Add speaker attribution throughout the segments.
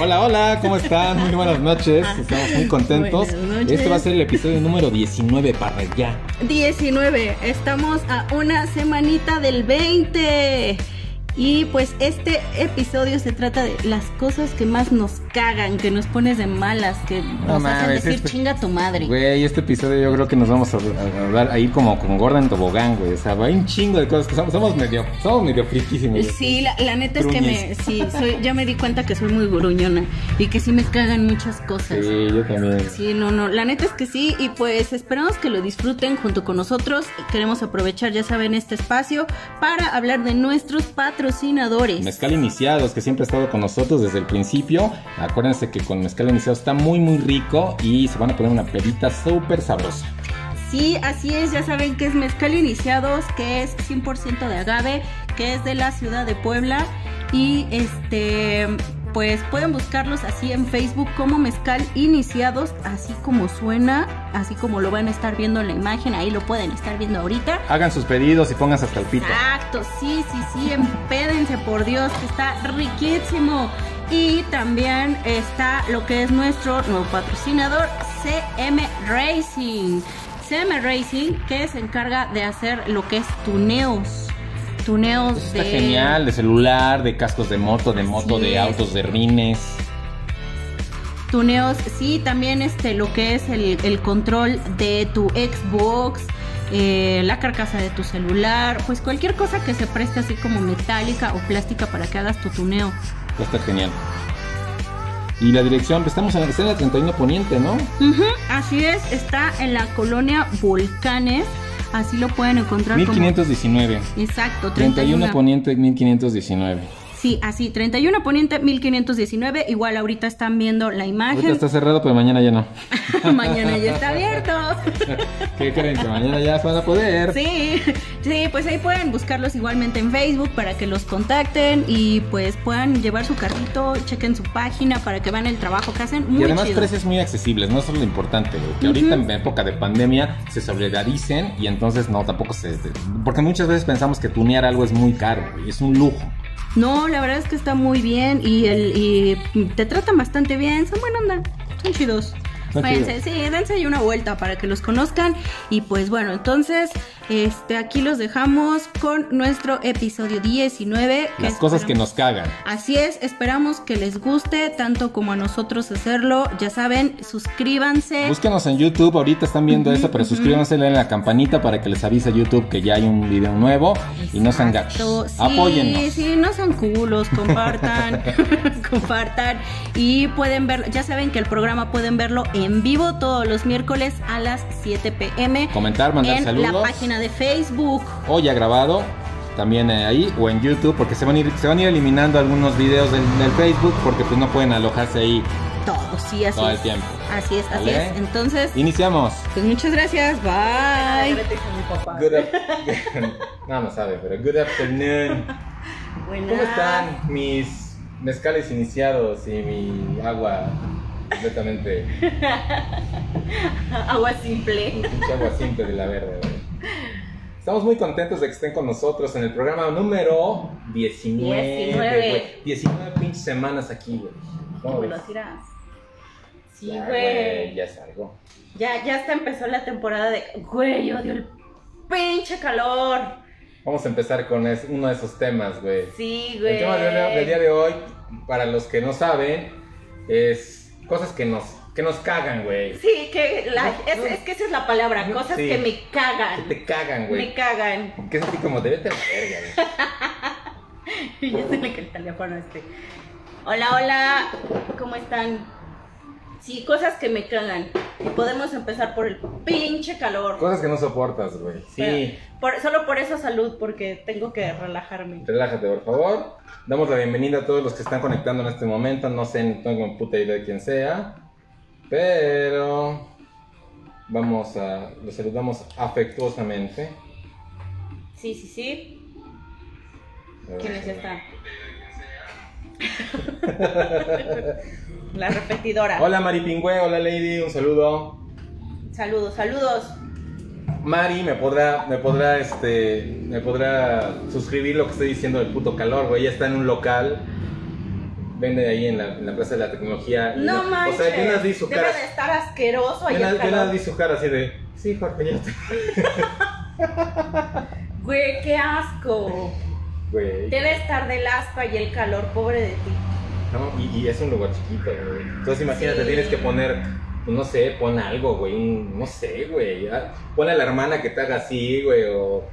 Speaker 1: Hola, hola, ¿cómo están? Muy buenas noches. Estamos muy contentos. Este va a ser el episodio número 19 para allá.
Speaker 2: 19. Estamos a una semanita del 20. Y pues este episodio se trata de las cosas que más nos cagan, que nos pones de malas, que nos hacen decir
Speaker 1: este-
Speaker 2: chinga tu madre.
Speaker 1: Güey, este episodio yo creo que nos vamos a, a hablar ahí como con Gordon Tobogán, güey. O sea, hay un chingo de cosas que somos, somos medio, somos medio friquísimos.
Speaker 2: Sí, la, la neta es que me, sí, soy, ya me di cuenta que soy muy gruñona y que sí me cagan muchas cosas.
Speaker 1: Sí, yo también.
Speaker 2: Sí, no, no, la neta es que sí y pues esperamos que lo disfruten junto con nosotros. Queremos aprovechar, ya saben, este espacio para hablar de nuestros patrocinadores.
Speaker 1: Mezcal Iniciados, que siempre ha estado con nosotros desde el principio. Acuérdense que con Mezcal Iniciados está muy, muy rico y se van a poner una pedita súper sabrosa.
Speaker 2: Sí, así es, ya saben que es Mezcal Iniciados, que es 100% de agave, que es de la ciudad de Puebla y este pues pueden buscarlos así en Facebook como Mezcal Iniciados, así como suena, así como lo van a estar viendo en la imagen, ahí lo pueden estar viendo ahorita.
Speaker 1: Hagan sus pedidos y pónganse hasta el pito.
Speaker 2: Exacto, sí, sí, sí, empédense por Dios, que está riquísimo. Y también está lo que es nuestro nuevo patrocinador, CM Racing. CM Racing, que se encarga de hacer lo que es tuneos. Tuneos
Speaker 1: Eso
Speaker 2: de.
Speaker 1: Está genial, de celular, de cascos de moto, de moto, de
Speaker 2: es.
Speaker 1: autos, de rines.
Speaker 2: Tuneos, sí, también este, lo que es el, el control de tu Xbox, eh, la carcasa de tu celular, pues cualquier cosa que se preste así como metálica o plástica para que hagas tu tuneo.
Speaker 1: Va a estar genial. Y la dirección, pues estamos en, está en la 31 Poniente, ¿no?
Speaker 2: Ujú, así es, está en la colonia Volcanes, así lo pueden encontrar
Speaker 1: 1519.
Speaker 2: como... Exacto,
Speaker 1: 31
Speaker 2: 31.
Speaker 1: Poniente 1519.
Speaker 2: Sí, así, 31 Poniente 1519, igual ahorita están viendo la
Speaker 1: Ahorita
Speaker 2: imagen,
Speaker 1: está cerrado, pero mañana ya no.
Speaker 2: mañana ya está abierto.
Speaker 1: ¿Qué creen? Que mañana ya van a poder.
Speaker 2: Sí, sí, pues ahí pueden buscarlos igualmente en Facebook para que los contacten y pues puedan llevar su carrito, chequen su página para que vean el trabajo que hacen. Muy
Speaker 1: y además
Speaker 2: chido.
Speaker 1: precios muy accesibles, no eso es lo importante, que ahorita en época de pandemia se solidaricen y entonces no, tampoco se... Porque muchas veces pensamos que tunear algo es muy caro, güey, es un lujo.
Speaker 2: No, la verdad es que está muy bien y, el, y te tratan bastante bien, son buena onda, son chidos. Váyanse, sí, dense ahí una vuelta para que los conozcan. Y pues bueno, entonces, este, aquí los dejamos con nuestro episodio 19. que
Speaker 1: Las cosas que nos cagan.
Speaker 2: Así es, esperamos que les guste tanto como a nosotros hacerlo. Ya saben, suscríbanse.
Speaker 1: Búsquenos en YouTube, ahorita están viendo esto, pero suscríbanse, la campanita para que les avise YouTube que ya hay un video nuevo y no sean gachos.
Speaker 2: Sí,
Speaker 1: Apóyennos.
Speaker 2: Sí, no sean culos, compartan, compartan y pueden ver, ya saben que el programa pueden verlo en vivo todos los miércoles a las 7 pm
Speaker 1: Comentar, mandar
Speaker 2: en
Speaker 1: saludos.
Speaker 2: la página de Facebook.
Speaker 1: O ya grabado, también eh, ahí, o en YouTube, porque se van a ir, se van a ir eliminando algunos videos del, del Facebook, porque pues no pueden alojarse ahí
Speaker 2: Todo, sí, así
Speaker 1: todo el tiempo.
Speaker 2: Así es, así
Speaker 1: ¿Vale?
Speaker 2: es. Entonces,
Speaker 1: Iniciamos.
Speaker 2: pues muchas gracias. Bye.
Speaker 1: Good no, no sabe, pero good afternoon.
Speaker 2: Buenas.
Speaker 1: ¿Cómo están mis mezcales iniciados y mi agua completamente
Speaker 2: Agua simple.
Speaker 1: un pinche agua simple de la verde? güey? Estamos muy contentos de que estén con nosotros en el programa número 19.
Speaker 2: 19.
Speaker 1: güey. 19 pinches semanas aquí, güey. ¿Cómo
Speaker 2: ¿Cómo
Speaker 1: ves?
Speaker 2: Sí,
Speaker 1: Ya,
Speaker 2: güey.
Speaker 1: Ya salgo.
Speaker 2: Ya, ya hasta empezó la temporada de, güey, odio el pinche calor.
Speaker 1: Vamos a empezar con es- uno de esos temas, güey.
Speaker 2: Sí, güey.
Speaker 1: El tema del, del día de hoy, para los que no saben, es cosas que nos, que nos cagan, güey.
Speaker 2: Sí, que la, es, es que esa es la palabra, cosas
Speaker 1: sí.
Speaker 2: que me
Speaker 1: Que
Speaker 2: cagan.
Speaker 1: te cagan,
Speaker 2: Me
Speaker 1: güey.
Speaker 2: cagan.
Speaker 1: Que es así como, debe tener verga, güey.
Speaker 2: Y ya se le cae el teléfono este. Hola, hola, ¿cómo están? Sí, cosas que me cagan. Y podemos empezar por el pinche calor.
Speaker 1: Cosas que no soportas, güey. Sí.
Speaker 2: Por- solo por esa salud, porque tengo que relajarme.
Speaker 1: Relájate, por favor. Damos la bienvenida a todos los que están conectando en este momento. No sé, no tengo puta idea de quién sea. Pero vamos a. Los saludamos afectuosamente.
Speaker 2: Sí, sí, sí. ¿Quiénes están? La repetidora.
Speaker 1: Hola Mari Pingüe, hola Lady, un saludo.
Speaker 2: Saludos, saludos.
Speaker 1: Mari me podrá, me podrá, este, me podrá suscribir lo que estoy diciendo del puto calor, güey. Ella está en un local vende ahí en la, en la Plaza de la Tecnología.
Speaker 2: No manches.
Speaker 1: O sea, yo una vez vi su
Speaker 2: Debe de estar asqueroso ahí
Speaker 1: Yo una, yo vi su cara así de. Sí, Jorge, ya está.
Speaker 2: Güey, qué asco.
Speaker 1: Güey.
Speaker 2: Debe estar del asco y el calor, pobre de ti.
Speaker 1: No, y, y es un lugar chiquito, güey. Entonces imagínate,
Speaker 2: Sí.
Speaker 1: tienes que poner, pues, no sé, pon algo, güey. No sé, güey. Pon a la hermana que te haga así, güey. O,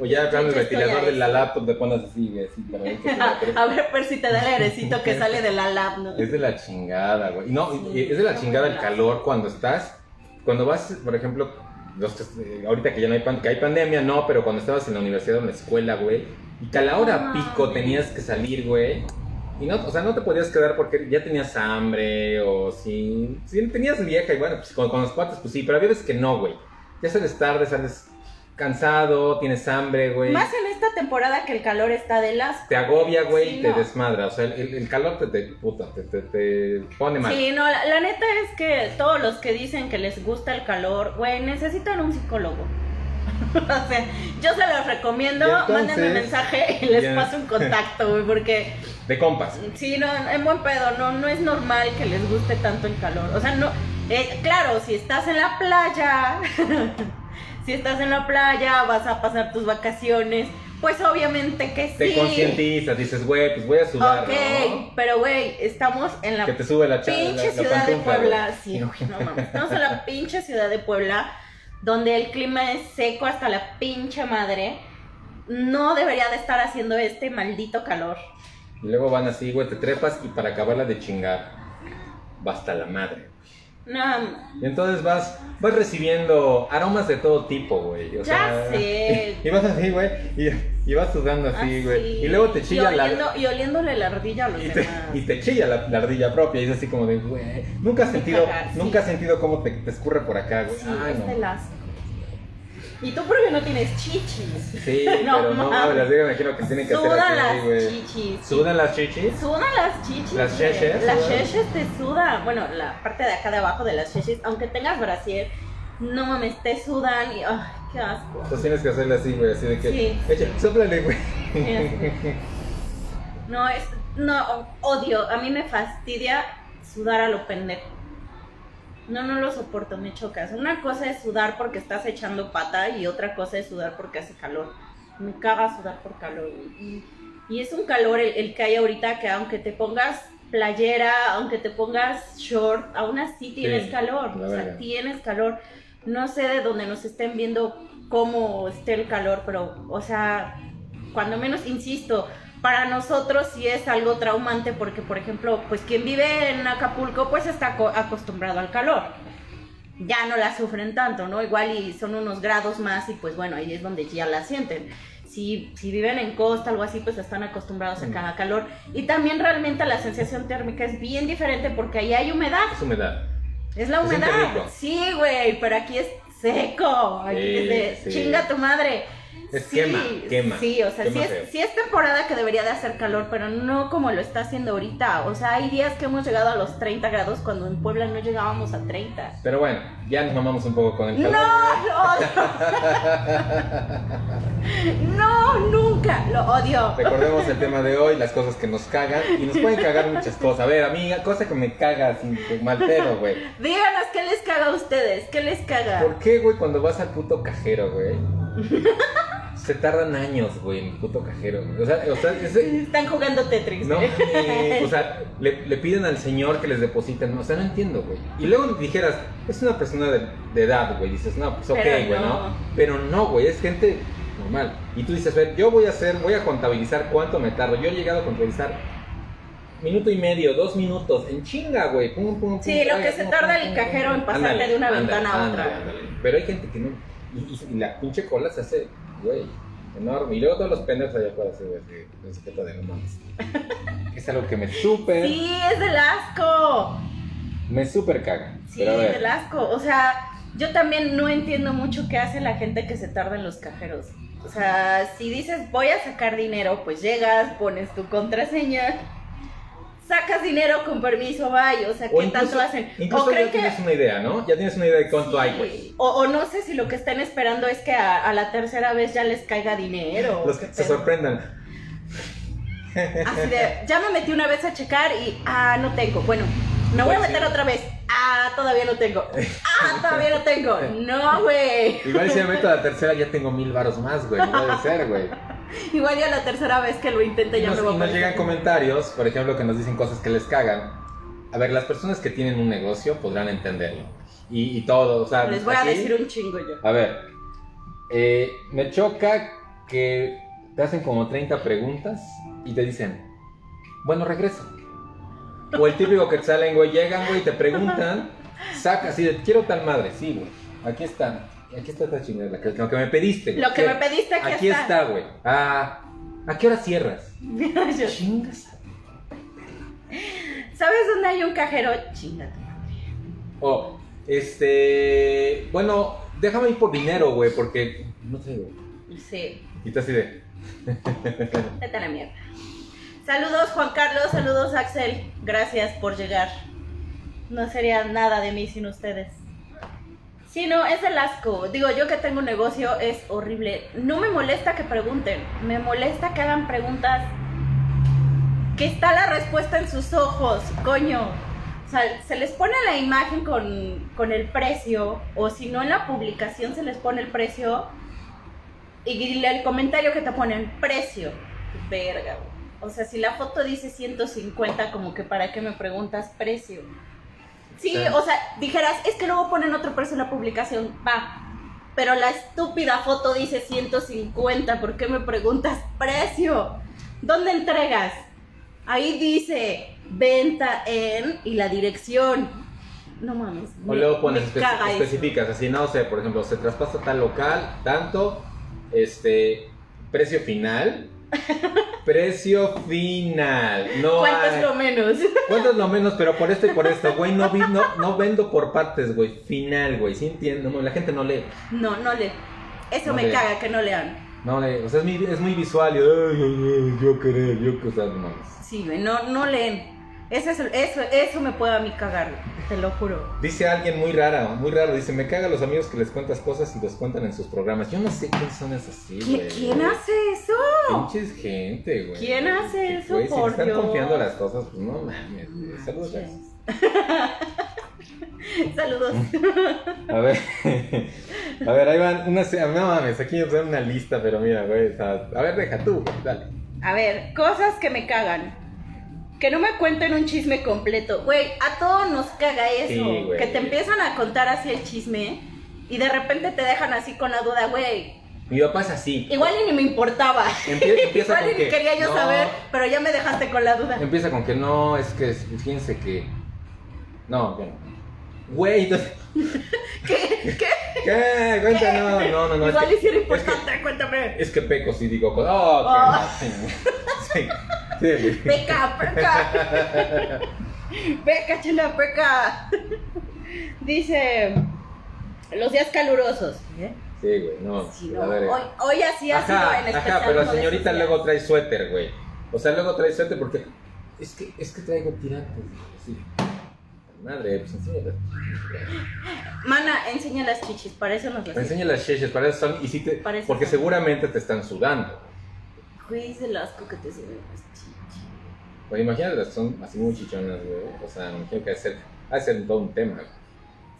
Speaker 1: o ya con el ventilador de la laptop te pones así, güey. Así, para ver que te la-
Speaker 2: A ver, ver si te da el airecito que sale de la lab, ¿no?
Speaker 1: Es de la chingada, güey. No,
Speaker 2: Sí,
Speaker 1: es de la chingada el calor cuando estás, cuando vas, por ejemplo, los que- eh, ahorita que ya no hay, pan- que hay pandemia, no, pero cuando estabas en la universidad o en la escuela, güey, y que a la hora
Speaker 2: No
Speaker 1: pico tenías que salir, güey. Y no, o sea, no te podías quedar porque ya tenías hambre o si, si tenías vieja y bueno, pues con, con los cuates, pues sí, pero había veces que no, güey. Ya sales tarde, sales cansado, tienes hambre, güey.
Speaker 2: Más en esta temporada que el calor está del asco.
Speaker 1: Te agobia, güey,
Speaker 2: Sí,
Speaker 1: y te
Speaker 2: no.
Speaker 1: desmadra. O sea, el, el calor te, te, puta, te, te, te pone mal.
Speaker 2: Sí, no, la, la neta es que todos los que dicen que les gusta el calor, güey, necesitan un psicólogo. o sea, yo se los recomiendo,
Speaker 1: entonces-
Speaker 2: mándenme mensaje y les paso un contacto, güey, porque
Speaker 1: De compas.
Speaker 2: sí, no, en buen pedo, no, no es normal que les guste tanto el calor. O sea, no, eh, claro, si estás en la playa, si estás en la playa, vas a pasar tus vacaciones, pues obviamente que
Speaker 1: Te
Speaker 2: sí.
Speaker 1: concientizas, dices, güey, pues voy a sudar,
Speaker 2: Ok,
Speaker 1: ¿no?
Speaker 2: pero güey, estamos en la
Speaker 1: Que te sube la
Speaker 2: pinche
Speaker 1: la
Speaker 2: ciudad de Puebla, sí, güey, no mames. Estamos en la pinche ciudad de Puebla, donde el clima es seco hasta la pinche madre. No debería de estar haciendo este maldito calor.
Speaker 1: Y luego van así, güey, te trepas y para acabarla de chingar, basta la madre.
Speaker 2: No,
Speaker 1: Y entonces vas, vas recibiendo aromas de todo tipo, güey. O
Speaker 2: Ya
Speaker 1: sea,
Speaker 2: sé.
Speaker 1: Y vas así, güey, y, y vas sudando así,
Speaker 2: así.
Speaker 1: güey. Y luego te chilla
Speaker 2: y
Speaker 1: la...
Speaker 2: oliendo, Y oliéndole la ardilla a los
Speaker 1: Y te, y te chilla la, la ardilla propia y es así como de, güey, nunca has sentido,
Speaker 2: cagar, sí.
Speaker 1: nunca has sentido cómo te, te escurre por acá, güey.
Speaker 2: Sí,
Speaker 1: Ay, no.
Speaker 2: Y tú porque no tienes chichis.
Speaker 1: Sí,
Speaker 2: No
Speaker 1: pero no,
Speaker 2: mames.
Speaker 1: las digo, me imagino que tienen que hacer
Speaker 2: Sudan
Speaker 1: así,
Speaker 2: las chichis.
Speaker 1: ¿Sudan las chichis?
Speaker 2: Sudan las chichis.
Speaker 1: ¿Las cheches,
Speaker 2: Las cheches te sudan. Bueno, la parte de acá de abajo de las cheches, aunque tengas brasier, no mames, te sudan y. ¡Ay, qué asco!
Speaker 1: Entonces tienes que hacerle así, güey, así de que,
Speaker 2: Sí.
Speaker 1: eche, sóplale, güey.
Speaker 2: Qué. No, es. No, odio. A mí me fastidia sudar a lo pendejo. No, no lo soporto, me chocas. Una cosa es sudar porque estás echando pata y otra cosa es sudar porque hace calor. Me caga sudar por calor. Y, y es un calor el, el que hay ahorita que aunque te pongas playera, aunque te pongas short, aún así tienes
Speaker 1: Sí,
Speaker 2: calor. O sea, tienes calor. No sé de dónde nos estén viendo cómo esté el calor, pero, o sea, cuando menos, insisto, para nosotros sí es algo traumante porque, por ejemplo, pues quien vive en Acapulco pues está co- acostumbrado al calor. Ya no la sufren tanto, ¿no? Igual y son unos grados más y pues bueno, ahí es donde ya la sienten. Si, si viven en costa, algo así, pues están acostumbrados a cada calor. Y también realmente la sensación térmica es bien diferente porque ahí hay humedad.
Speaker 1: Es humedad.
Speaker 2: Es la humedad. Sí, güey, pero aquí es seco. Aquí
Speaker 1: Sí,
Speaker 2: es de
Speaker 1: sí.
Speaker 2: chinga tu madre.
Speaker 1: Es quema, quema,
Speaker 2: Sí, o sea,
Speaker 1: quema
Speaker 2: sí es, sí es temporada que debería de hacer calor, pero no como lo está haciendo ahorita. O sea, hay días que hemos llegado a los 30 grados cuando en Puebla no llegábamos a 30.
Speaker 1: Pero bueno, ya nos mamamos un poco con el
Speaker 2: No,
Speaker 1: calor.
Speaker 2: lo odio. No, nunca. Lo odio.
Speaker 1: Recordemos el tema de hoy, las cosas que nos cagan. Y nos pueden cagar muchas cosas. A ver, amiga, cosa que me caga que mal pedo, güey.
Speaker 2: Díganos qué les caga a ustedes. ¿Qué les caga?
Speaker 1: ¿Por qué, güey, cuando vas al puto cajero, güey? Se tardan años, güey, en el puto cajero. güey? O sea, o sea, ese-
Speaker 2: Están jugando Tetris.
Speaker 1: No, mames, o sea, le, le piden al señor que les depositen, o sea, no entiendo, güey. Y luego dijeras, es una persona de, de edad, güey, dices, no, pues ok,
Speaker 2: Pero
Speaker 1: güey,
Speaker 2: no.
Speaker 1: ¿no? Pero no, güey, es gente normal. Y tú dices, ver, yo voy a hacer, voy a contabilizar cuánto me tardo. Yo he llegado a contabilizar minuto y medio, dos minutos, en chinga, güey. Pum, pum, pum,
Speaker 2: Sí, lo
Speaker 1: ay,
Speaker 2: que se tarda el cajero en pasarte
Speaker 1: Ándale,
Speaker 2: de una
Speaker 1: ándale,
Speaker 2: ventana a otra.
Speaker 1: Pero hay gente que no. Y, y- y la pinche cola se hace, güey, enorme. Y luego todos los pendejos allá afuera, así, güey, así, de no mames. Es algo que me súper,
Speaker 2: Sí, es del asco.
Speaker 1: me súper caga.
Speaker 2: Sí,
Speaker 1: Pero a ver,
Speaker 2: del asco. O sea, yo también no entiendo mucho qué hace la gente que se tarda en los cajeros. O sea, si dices voy a sacar dinero, pues llegas, pones tu contraseña, sacas dinero con permiso, vaya. O sea, ¿qué
Speaker 1: o incluso,
Speaker 2: tanto hacen?
Speaker 1: incluso
Speaker 2: o creen
Speaker 1: ya
Speaker 2: que.
Speaker 1: tienes una idea, ¿no? Ya tienes una idea de cuánto hay, güey.
Speaker 2: O, o no sé si lo que están esperando es que a, a la tercera vez ya les caiga dinero.
Speaker 1: Los que se
Speaker 2: pedo.
Speaker 1: sorprendan.
Speaker 2: Así de, ya me metí una vez a checar y, ah, no tengo. Bueno, me voy a
Speaker 1: Pues
Speaker 2: meter otra vez. Ah, todavía no tengo. Ah, todavía no tengo. No, güey.
Speaker 1: Igual si me meto a la tercera ya tengo mil varos más, güey. No puede ser, güey.
Speaker 2: Igual ya la tercera vez que lo intente
Speaker 1: Y
Speaker 2: ya
Speaker 1: nos,
Speaker 2: me voy
Speaker 1: y
Speaker 2: a
Speaker 1: nos llegan comentarios, por ejemplo, que nos dicen cosas que les cagan. A ver, las personas que tienen un negocio podrán entenderlo. Y, y todo, o sea...
Speaker 2: Les voy a
Speaker 1: aquí-
Speaker 2: decir un chingo yo.
Speaker 1: A ver, eh, me choca que te hacen como 30 preguntas y te dicen, bueno, regreso. O el típico que salen, güey, llegan, güey, te preguntan, saca así de, quiero tal madre, sí, güey, aquí está, aquí está esta chingada, que- lo que me pediste. güey.
Speaker 2: Lo que me pediste aquí,
Speaker 1: Aquí está, güey. Ah, ¿A qué hora cierras?
Speaker 2: Yo-
Speaker 1: Chingas.
Speaker 2: ¿Sabes dónde hay un cajero? Chingate.
Speaker 1: O, este, bueno, déjame ir por dinero, güey, porque, no sé, güey.
Speaker 2: Sí,
Speaker 1: Y tú así de,
Speaker 2: vete a la mierda. Saludos Juan Carlos, saludos Axel. Gracias por llegar. No sería nada de mí sin ustedes. Sí, no, es el asco. Digo, yo que tengo un negocio es horrible. No me molesta que pregunten, me molesta que hagan preguntas que está la respuesta en sus ojos, coño. O sea, se les pone la imagen con, con el precio, o si no en la publicación se les pone el precio, y el comentario que te ponen, precio. Verga. O sea, si la foto dice 150, como que para qué me preguntas precio. Sí,
Speaker 1: Sí.
Speaker 2: o sea, dijeras, es que luego ponen otro precio en la publicación, va. Pero la estúpida foto dice 150, ¿por qué me preguntas precio? ¿Dónde entregas? Ahí dice venta en y la dirección. No mames.
Speaker 1: O
Speaker 2: me-
Speaker 1: luego pones, espe-
Speaker 2: caga eso.
Speaker 1: especificas, así, no sé, por ejemplo, se traspasa tal local, tanto, este, precio final, precio final, no
Speaker 2: ¿Cuánto
Speaker 1: hay-
Speaker 2: es lo menos?
Speaker 1: ¿Cuánto es lo menos? Pero por esto y por esto, güey, no, vi- no, no vendo por partes, güey, final, güey, ¿sí entiendo? No, la gente no lee,
Speaker 2: No, no le. Eso
Speaker 1: No
Speaker 2: me
Speaker 1: lee.
Speaker 2: caga que no lean.
Speaker 1: no lee, o sea, es muy, es muy visual, y, ay, ay, ay, yo querer, yo que, o sea, no.
Speaker 2: Sí, güey, no, no leen. Eso, es- eso, eso me puede a mí cagar, te lo juro.
Speaker 1: Dice alguien muy rara, muy raro, dice, me caga los amigos que les cuentas cosas y los cuentan en sus programas. Yo no sé quién son esos así,
Speaker 2: ¿Qui-
Speaker 1: güey.
Speaker 2: ¿Quién hace eso?
Speaker 1: Pinches gente, güey.
Speaker 2: ¿Quién hace eso,
Speaker 1: güey, si
Speaker 2: por
Speaker 1: están
Speaker 2: Dios?
Speaker 1: confiando las cosas, pues no mames. güey. Saludos.
Speaker 2: Saludos.
Speaker 1: A ver, a ver, ahí van unas, no mames, aquí nos dan una lista, pero mira, güey, a ver, deja tú, güey, dale.
Speaker 2: A ver, cosas que me cagan. Que no me cuenten un chisme completo. Güey, a todos nos caga eso.
Speaker 1: Sí, güey.
Speaker 2: que te empiezan a contar así el chisme y de repente te dejan así con la duda, güey.
Speaker 1: Mi papá es así.
Speaker 2: Igual y ni me importaba.
Speaker 1: Empie- empieza
Speaker 2: Igual
Speaker 1: con
Speaker 2: y ni
Speaker 1: que,
Speaker 2: quería yo
Speaker 1: no.
Speaker 2: saber, pero ya me dejaste con la duda.
Speaker 1: Empieza con que no, es que, fíjense que, no, yo no. Güey, entonces,
Speaker 2: ¿Qué? ¿Qué?
Speaker 1: ¿qué? Cuenta, no, no, no, no. es
Speaker 2: Igual
Speaker 1: que-
Speaker 2: y si era
Speaker 1: es que-
Speaker 2: importante, cuéntame.
Speaker 1: Es que peco sí digo, oh, que
Speaker 2: Oh.
Speaker 1: no. Sí, sí, güey.
Speaker 2: Peca, peca. peca, chula, peca. Dice, los días calurosos. ¿eh?
Speaker 1: Sí, güey, no.
Speaker 2: Sí, hoy, hoy así ha sido en especial.
Speaker 1: ajá, pero la señorita luego trae suéter, güey. O sea, luego trae suéter porque es que, es que traigo tirantes, sí. Madre, pues enséñala.
Speaker 2: Mana, enseña las chichis, para eso nos las
Speaker 1: Me enseña las cheches, para eso son, y sí te,
Speaker 2: Para eso
Speaker 1: porque
Speaker 2: son.
Speaker 1: seguramente te están sudando.
Speaker 2: Güey, es el asco que te sirven las chichis.
Speaker 1: Pues imagínate, son así muy chichonas, güey. O sea, me imagino que hacer, hacer todo un tema.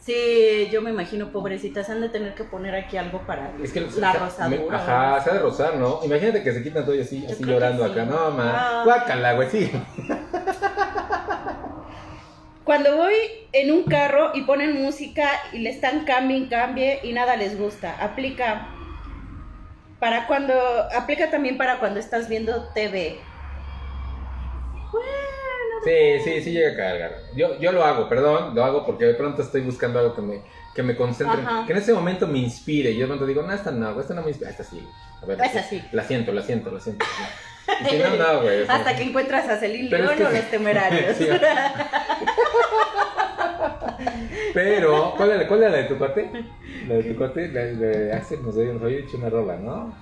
Speaker 2: Sí, yo me imagino, pobrecitas, han de tener que poner aquí algo para
Speaker 1: Es que
Speaker 2: la
Speaker 1: o sea,
Speaker 2: rosadura.
Speaker 1: ajá, se ha de rozar, ¿no? Imagínate que se quitan todo y así, así
Speaker 2: creo que
Speaker 1: llorando
Speaker 2: sí.
Speaker 1: acá. No, ma.
Speaker 2: Ah.
Speaker 1: Guácala, güey, sí.
Speaker 2: Cuando voy en un carro y ponen música y le están cambien, cambie y nada les gusta, aplica para cuando aplica también para cuando estás viendo TV. Bueno,
Speaker 1: Sí, sí, sí llega a cargar. Yo, yo lo hago, perdón, lo hago porque de pronto estoy buscando algo que me, que me concentre,
Speaker 2: Ajá.
Speaker 1: que en ese momento me inspire. Y yo de pronto digo, no, esta no, esta no me inspira, esta sí. A ver. La siento, la siento, la siento. Y si no, no, güey. o sea,
Speaker 2: hasta que encuentras a Celine
Speaker 1: Pero es
Speaker 2: León
Speaker 1: que-
Speaker 2: o los temerarios.
Speaker 1: Sí. Pero, ¿cuál era, ¿cuál era la de tu cuate? La de tu cuate, la de Axel nos había, nos había dicho una rola, ¿no?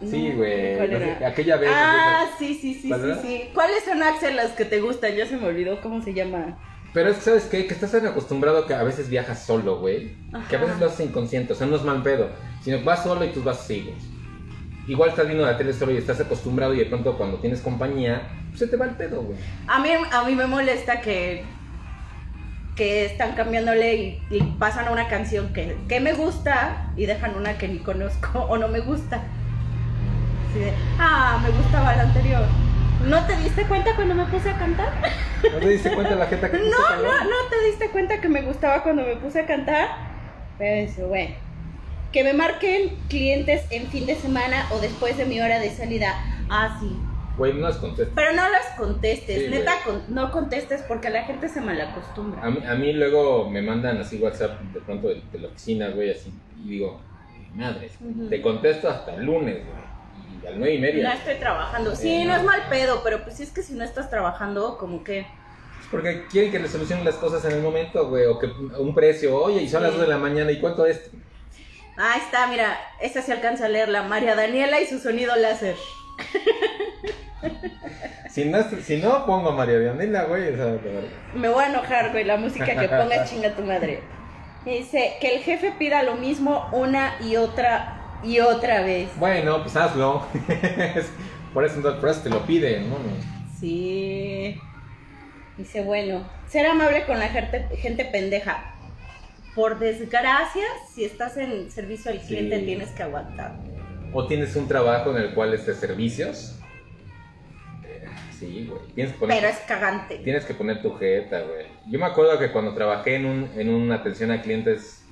Speaker 1: Sí, güey. aquella vez.
Speaker 2: Ah, sí, sí, sí,
Speaker 1: ¿Cuál
Speaker 2: sí, sí. ¿Cuáles son Axel las que te gustan? Ya se me olvidó cómo se llama.
Speaker 1: Pero es que, ¿sabes qué? Que estás tan acostumbrado que a veces viajas solo, güey. Que a veces lo haces inconsciente. O sea, no es mal pedo. Sino que vas solo y tú vas así, güey. Igual estás viendo la tele solo y estás acostumbrado y de pronto cuando tienes compañía, pues se te va el pedo, güey.
Speaker 2: A mí, a mí me molesta que, que están cambiándole y, y pasan una canción que, que me gusta y dejan una que ni conozco o no me gusta. Así de, ah, me gustaba la anterior. ¿No te diste cuenta cuando me puse a cantar?
Speaker 1: ¿No te diste cuenta la gente que puso
Speaker 2: No, no, no te diste cuenta que me gustaba cuando me puse a cantar. Pero bueno. Que me marquen clientes en fin de semana o después de mi hora de salida. Ah, sí.
Speaker 1: Güey, no las contestas.
Speaker 2: Pero no las contestes,
Speaker 1: Sí,
Speaker 2: neta, con- no contestes porque la gente se malacostumbra.
Speaker 1: A mí, a mí luego me mandan así WhatsApp de pronto de, de la oficina, güey, así, y digo, madre, te contesto hasta el lunes, güey, y a las nueve y
Speaker 2: No
Speaker 1: media.
Speaker 2: estoy trabajando. Sí,
Speaker 1: Eh,
Speaker 2: no
Speaker 1: no.
Speaker 2: es mal pedo, pero pues sí es que si no estás trabajando, como que.
Speaker 1: Es porque quieren que les solucionen las cosas en el momento, güey, o que un precio, oye, y son las dos de la mañana, ¿y cuánto es?
Speaker 2: Ah, está, mira, esa se alcanza a leerla. María Daniela y su sonido láser.
Speaker 1: Si no, si no pongo a María Daniela, güey, verdad.
Speaker 2: Me voy a enojar, güey, la música que ponga chinga tu madre. Dice que el jefe pida lo mismo una y otra y otra vez.
Speaker 1: Bueno, pues hazlo. Por eso, por eso te lo piden, ¿no?
Speaker 2: Sí. Dice, bueno, ser amable con la gente, gente pendeja. Por desgracia, si estás en servicio al cliente
Speaker 1: Sí.
Speaker 2: tienes que aguantar.
Speaker 1: O tienes un trabajo en el cual estés servicios. Eh, Sí, güey. Tienes que poner,
Speaker 2: Pero es cagante.
Speaker 1: tienes que poner tu jeta, güey. Yo me acuerdo que cuando trabajé en, un, en una atención a clientes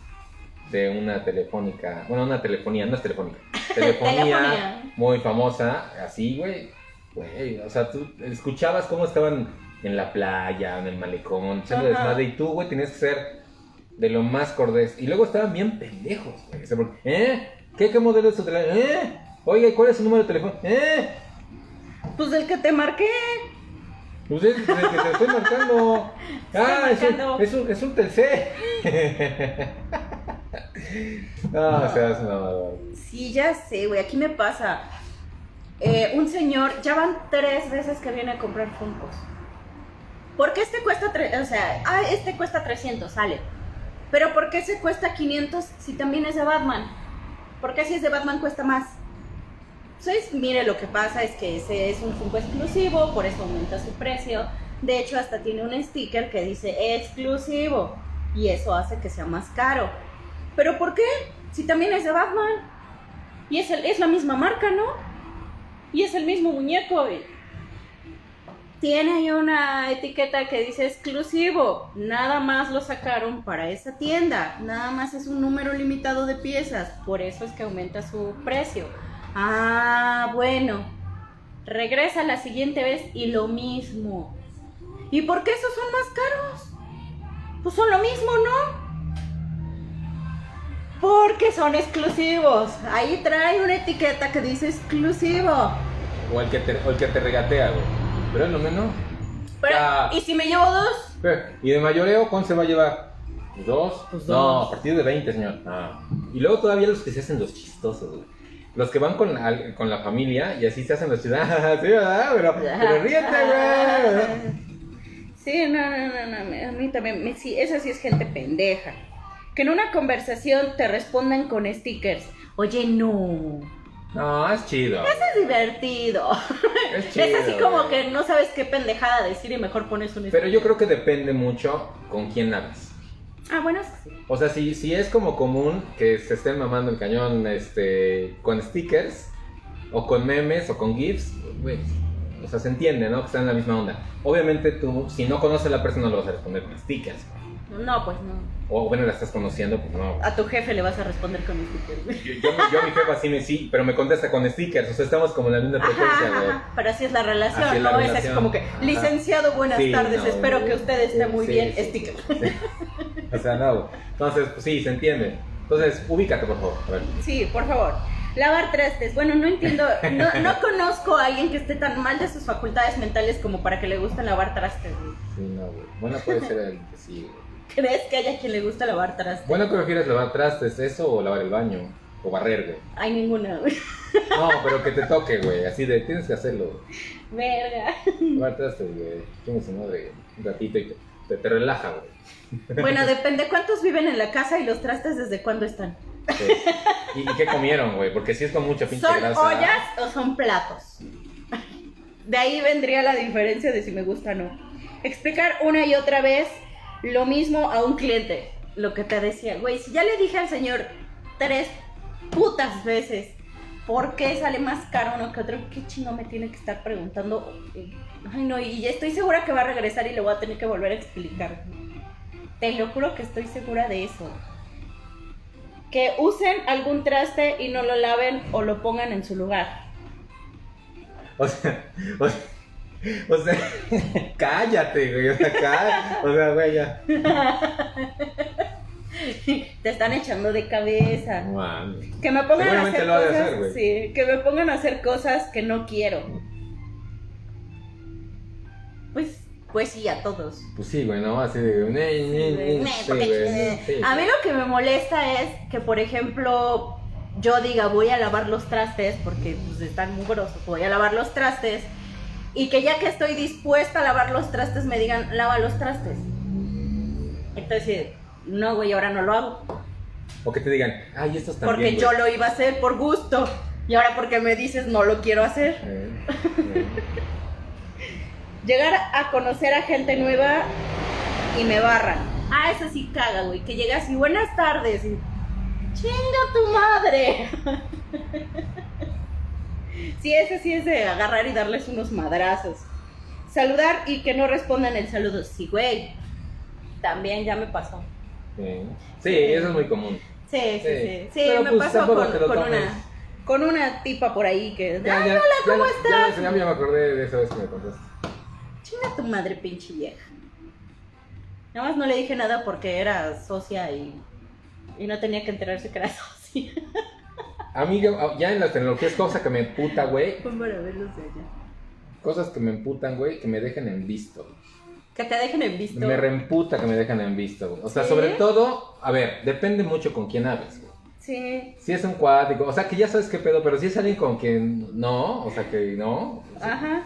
Speaker 1: de una telefónica, bueno, una telefonía, no es telefónica, telefonía,
Speaker 2: Telefonía.
Speaker 1: muy famosa, así, güey. Güey, o sea, tú escuchabas cómo estaban en la playa, en el malecón, echando desmadre, y tú, güey, tenías que ser de lo más cordés. Y luego estaban bien pendejos, güey. O sea, porque, ¿eh? ¿Qué, qué modelo es tu teléfono? ¿Eh? Oiga, ¿y cuál es su número de teléfono? ¿Eh?
Speaker 2: Pues del que te marqué.
Speaker 1: Pues es el que te estoy marcando. Ah, es un, es un, es un Telcel. no, o sea, es una...
Speaker 2: Sí, ya sé, güey, aquí me pasa. Eh, un señor, ya van tres veces que viene a comprar Funkos. ¿Por qué este cuesta, o sea, ah, este cuesta 300, sale. Pero ¿por qué ese cuesta 500 si también es de Batman? ¿Por qué si es de Batman cuesta más? Entonces, mire, lo que pasa es que ese es un Funko exclusivo, por eso aumenta su precio. De hecho, hasta tiene un sticker que dice exclusivo. Y eso hace que sea más caro. ¿Pero por qué? Si también es de Batman. Y es, el- es la misma marca, ¿no? Y es el mismo muñeco. Tiene ahí una etiqueta que dice exclusivo. Nada más lo sacaron para esa tienda. Nada más es un número limitado de piezas. Por eso es que aumenta su precio. Ah, bueno. Regresa la siguiente vez y lo mismo. ¿Y por qué esos son más caros? Pues son lo mismo, ¿no? Porque son exclusivos. Ahí trae una etiqueta que dice exclusivo.
Speaker 1: O el que te, o el que te regatea, güey. Pero es lo menos.
Speaker 2: Pero,
Speaker 1: Ah.
Speaker 2: ¿Y si me llevo dos?
Speaker 1: ¿Y de mayoreo cuánto se va a llevar? ¿Dos?
Speaker 2: Pues
Speaker 1: No,
Speaker 2: dos.
Speaker 1: a partir de 20, señor. Ah. Y luego todavía los que se hacen los chistosos, güey. Los que van con, al- con la familia y así se hacen los chistosos. sí, ¿verdad? Pero, pero ríete, güey.
Speaker 2: Sí, no, no, no, no, a mí también, me- sí, esa sí es gente pendeja. Que en una conversación te respondan con stickers. Oye, no.
Speaker 1: No, es chido.
Speaker 2: Eso es divertido.
Speaker 1: Es chido.
Speaker 2: es así como
Speaker 1: güey.
Speaker 2: que no sabes qué pendejada decir y mejor pones un.
Speaker 1: Pero yo creo que depende mucho con quién hablas.
Speaker 2: Ah, bueno, sí.
Speaker 1: O sea, si, si es como común que se estén mamando el cañón este, con stickers, o con memes, o con GIFs, güey, o sea, se entiende, ¿no? Que están en la misma onda. Obviamente tú, si no conoces a la persona, no lo vas a responder con stickers.
Speaker 2: No, pues no.
Speaker 1: O bueno, la estás conociendo, pues no.
Speaker 2: A tu jefe le vas a responder con stickers.
Speaker 1: Yo, yo, yo a mi jefa sí me sí, pero me contesta con stickers, o sea, estamos como en la misma frecuencia,
Speaker 2: ajá,
Speaker 1: güey.
Speaker 2: ajá. Pero así es la relación,
Speaker 1: Así es la
Speaker 2: ¿no? Es así como que, licenciado, buenas
Speaker 1: Sí,
Speaker 2: tardes,
Speaker 1: no,
Speaker 2: espero que usted esté muy
Speaker 1: Sí,
Speaker 2: bien,
Speaker 1: sí,
Speaker 2: sticker.
Speaker 1: sí. O sea, no. Entonces, pues sí, se entiende. Entonces, ubícate, por favor. A ver.
Speaker 2: Sí, por favor. Lavar trastes. Bueno, no entiendo, no, no conozco a alguien que esté tan mal de sus facultades mentales como para que le guste lavar trastes.
Speaker 1: Sí, no, güey. Bueno, puede ser el que sí.
Speaker 2: ¿Crees que haya quien le gusta lavar trastes?
Speaker 1: Bueno, ¿qué prefieres lavar trastes, eso o lavar el baño? O barrer, güey.
Speaker 2: Hay ninguna, güey.
Speaker 1: No, pero que te toque, güey. Así de, tienes que hacerlo.
Speaker 2: Verga.
Speaker 1: Lavar trastes, güey. Tienes su madre, un ratito y te, te, te relaja, güey.
Speaker 2: Bueno, depende cuántos viven en la casa y los trastes desde cuándo están.
Speaker 1: Sí. ¿Y, y qué comieron, güey? Porque si es con mucha pinche
Speaker 2: ¿Son
Speaker 1: grasa.
Speaker 2: ollas o son platos? De ahí vendría la diferencia de si me gusta o no. Explicar una y otra vez lo mismo a un cliente. Lo que te decía, güey, si ya le dije al señor tres putas veces por qué sale más caro uno que otro, ¿qué chingo me tiene que estar preguntando? Ay, no, y estoy segura que va a regresar y le voy a tener que volver a explicar. Te lo juro que estoy segura de eso. Que usen algún traste y no lo laven o lo pongan en su lugar.
Speaker 1: O sea, o sea, o sea, cállate, güey. O sea, cállate. O sea, güey, ya.
Speaker 2: Te están echando de cabeza. Que me pongan a hacer
Speaker 1: lo
Speaker 2: cosas,
Speaker 1: hacer, güey.
Speaker 2: sí, que me pongan a hacer cosas que no quiero. Pues, pues sí, a todos.
Speaker 1: Pues sí, güey, ¿no? Así de. Ne, ne, ne,
Speaker 2: Me,
Speaker 1: sí, güey, sí,
Speaker 2: a mí lo que me molesta es que, por ejemplo, yo diga voy a lavar los trastes porque pues, están mugrosos, voy a lavar los trastes y que ya que estoy dispuesta a lavar los trastes me digan lava los trastes. Entonces, no, güey, ahora no lo hago.
Speaker 1: O que te digan, ay, estos también.
Speaker 2: Porque
Speaker 1: güey".
Speaker 2: yo lo iba a hacer por gusto. Y ahora porque me dices no lo quiero hacer.
Speaker 1: Eh, eh.
Speaker 2: Llegar a conocer a gente nueva y me barran. Ah, eso sí caga, güey. Que llegas y buenas tardes. Y, Chinga tu madre. sí, ese sí es de agarrar y darles unos madrazos. Saludar y que no respondan el saludo. Sí, güey. También ya me pasó.
Speaker 1: Sí. Sí, eso es muy común.
Speaker 2: Sí, sí,
Speaker 1: Sí.
Speaker 2: sí. Me
Speaker 1: pues,
Speaker 2: pasó con, una con una tipa por ahí que.
Speaker 1: Ya,
Speaker 2: Ay,
Speaker 1: ya,
Speaker 2: hola, ¿cómo
Speaker 1: ya,
Speaker 2: estás?
Speaker 1: Ya, ya, me acordé de esa vez que me contaste.
Speaker 2: Chinga tu madre, pinche vieja. Nada más no le dije nada porque era socia y, y no tenía que enterarse que era socia.
Speaker 1: Amiga, ya en las tecnologías, cosa que me emputa, güey.
Speaker 2: Para verlos de allá.
Speaker 1: Cosas que me emputan, güey, que me dejen en visto.
Speaker 2: Que te dejen en visto.
Speaker 1: Me reemputa que me dejen en visto, güey. O sea,
Speaker 2: ¿Sí?
Speaker 1: sobre todo, a ver, depende mucho con quién hables, güey.
Speaker 2: Sí.
Speaker 1: Si es un cuático, o sea, que ya sabes qué pedo, pero si es alguien con quien no, o sea, que no,
Speaker 2: Ajá.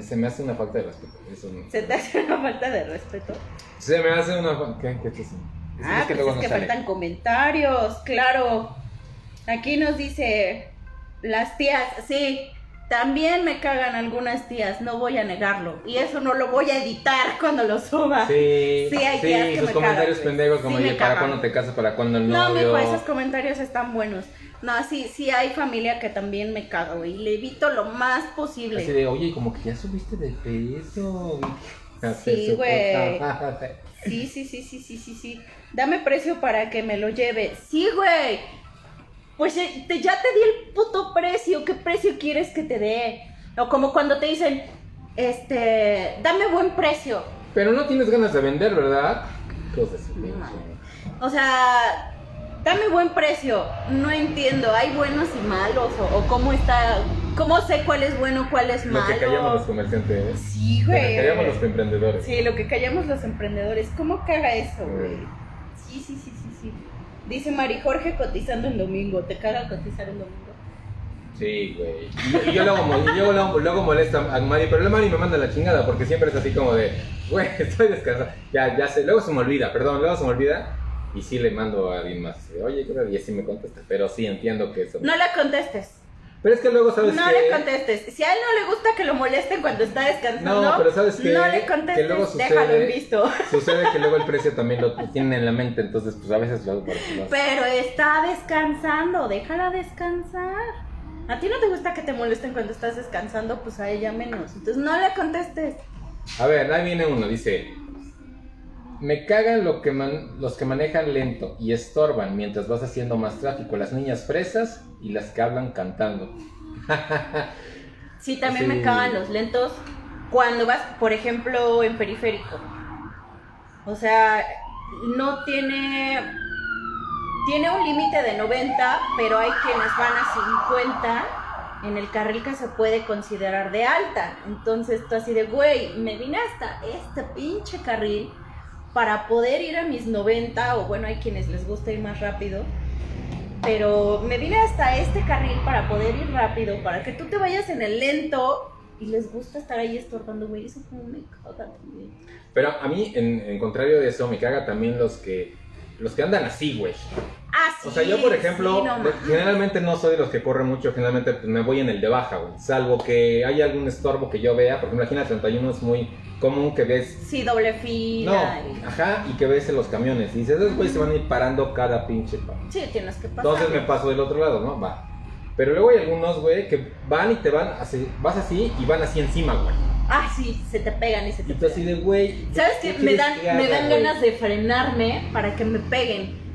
Speaker 1: se me hace una falta de respeto. Eso no.
Speaker 2: Se te hace una falta de respeto.
Speaker 1: Se me hace una fa- ¿Qué? ¿Qué es eso? Es-
Speaker 2: Ah,
Speaker 1: es que
Speaker 2: pues
Speaker 1: luego
Speaker 2: es
Speaker 1: no
Speaker 2: que
Speaker 1: sale.
Speaker 2: faltan comentarios, claro. Aquí nos dice las tías, sí, también me cagan algunas tías, no voy a negarlo. Y eso no lo voy a editar cuando lo suba.
Speaker 1: Sí,
Speaker 2: Sí, hay tías que
Speaker 1: sus
Speaker 2: me
Speaker 1: comentarios
Speaker 2: cagan,
Speaker 1: pendejos como,
Speaker 2: Sí
Speaker 1: oye, ¿para cuándo te casas? ¿Para cuándo el
Speaker 2: No,
Speaker 1: novio?
Speaker 2: mijo, esos comentarios están buenos. No, sí, sí hay familia que también me güey. Y le evito lo más posible.
Speaker 1: Así de, oye, como que ya subiste de peso.
Speaker 2: Sí, güey. Sí, sí, sí, sí, sí, sí, sí. Dame precio para que me lo lleve. Sí, güey. Pues eh, te- ya te di el puto precio. ¿Qué precio quieres que te dé? O como cuando te dicen, este, dame buen precio.
Speaker 1: Pero no tienes ganas de vender, ¿verdad? Cosas así.
Speaker 2: No. O sea, dame buen precio. No entiendo. ¿Hay buenos y malos? ¿O, o cómo está? ¿Cómo sé cuál es bueno, cuál es
Speaker 1: Lo
Speaker 2: malo?
Speaker 1: que callamos los comerciantes.
Speaker 2: Sí,
Speaker 1: Lo que
Speaker 2: güey.
Speaker 1: callamos los emprendedores.
Speaker 2: Sí, lo que callamos los emprendedores. ¿Cómo caga eso, güey? Sí, sí, sí. Dice Mari Jorge cotizando en domingo. ¿Te caga cotizar en domingo?
Speaker 1: Sí, güey. Y, y yo luego, yo luego, luego molesto a Mari, pero la Mari me manda la chingada porque siempre es así como de, güey, estoy descansando. Ya, ya sé, luego se me olvida, perdón, luego se me olvida. Y sí le mando a alguien más. Oye. Y así me contesta. Pero sí entiendo que eso.
Speaker 2: No le contestes.
Speaker 1: Pero es que luego, ¿sabes
Speaker 2: No
Speaker 1: qué?
Speaker 2: le contestes. Si a él no le gusta que lo molesten cuando está descansando,
Speaker 1: No, pero ¿sabes qué?
Speaker 2: no le
Speaker 1: Que
Speaker 2: contestes.
Speaker 1: luego sucede-
Speaker 2: Déjalo en visto.
Speaker 1: Sucede que luego el precio también lo tienen en la mente, entonces pues a veces lo hago lo
Speaker 2: Pero está descansando. Déjala descansar. A ti no te gusta que te molesten cuando estás descansando, pues a ella menos. Entonces no le contestes.
Speaker 1: A ver, ahí viene uno, dice. Me cagan lo que man- los que manejan lento y estorban mientras vas haciendo más tráfico. Las niñas fresas y las que hablan cantando.
Speaker 2: Sí, también
Speaker 1: Sí.
Speaker 2: me cagan los lentos cuando vas, por ejemplo, en periférico. O sea, no tiene. Tiene un límite de 90, pero hay quienes van a 50 en el carril que se puede considerar de alta. Entonces tú así de, güey, me vine hasta este pinche carril para poder ir a mis 90, o bueno, hay quienes les gusta ir más rápido. Pero me vine hasta este carril para poder ir rápido, para que tú te vayas en el lento y les gusta estar ahí estorbando, güey. Eso como me caga también.
Speaker 1: Pero a mí, en, en contrario de eso, me caga también los que los que andan así, güey.
Speaker 2: Ah,
Speaker 1: O sea, yo por ejemplo,
Speaker 2: sí, no
Speaker 1: generalmente no soy de los que corren mucho, generalmente pues, me voy en el de baja, güey. Salvo que haya algún estorbo que yo vea, por ejemplo, aquí en la 31 es muy común que ves...
Speaker 2: Sí, doble
Speaker 1: No,
Speaker 2: fila. y-
Speaker 1: ajá, y que ves en los camiones. Y dices, esos güeyes se van a ir parando cada pinche pa.
Speaker 2: Sí, tienes que pasar.
Speaker 1: Entonces me paso del otro lado, ¿no? Va. Pero luego hay algunos, güey, que van y te van así, vas así y van así encima, güey.
Speaker 2: Ah, sí, se te pegan y se te
Speaker 1: Y tú así
Speaker 2: pegan.
Speaker 1: de, güey.
Speaker 2: ¿Sabes qué? Me dan,
Speaker 1: que
Speaker 2: me dan ganas de frenarme para que me peguen.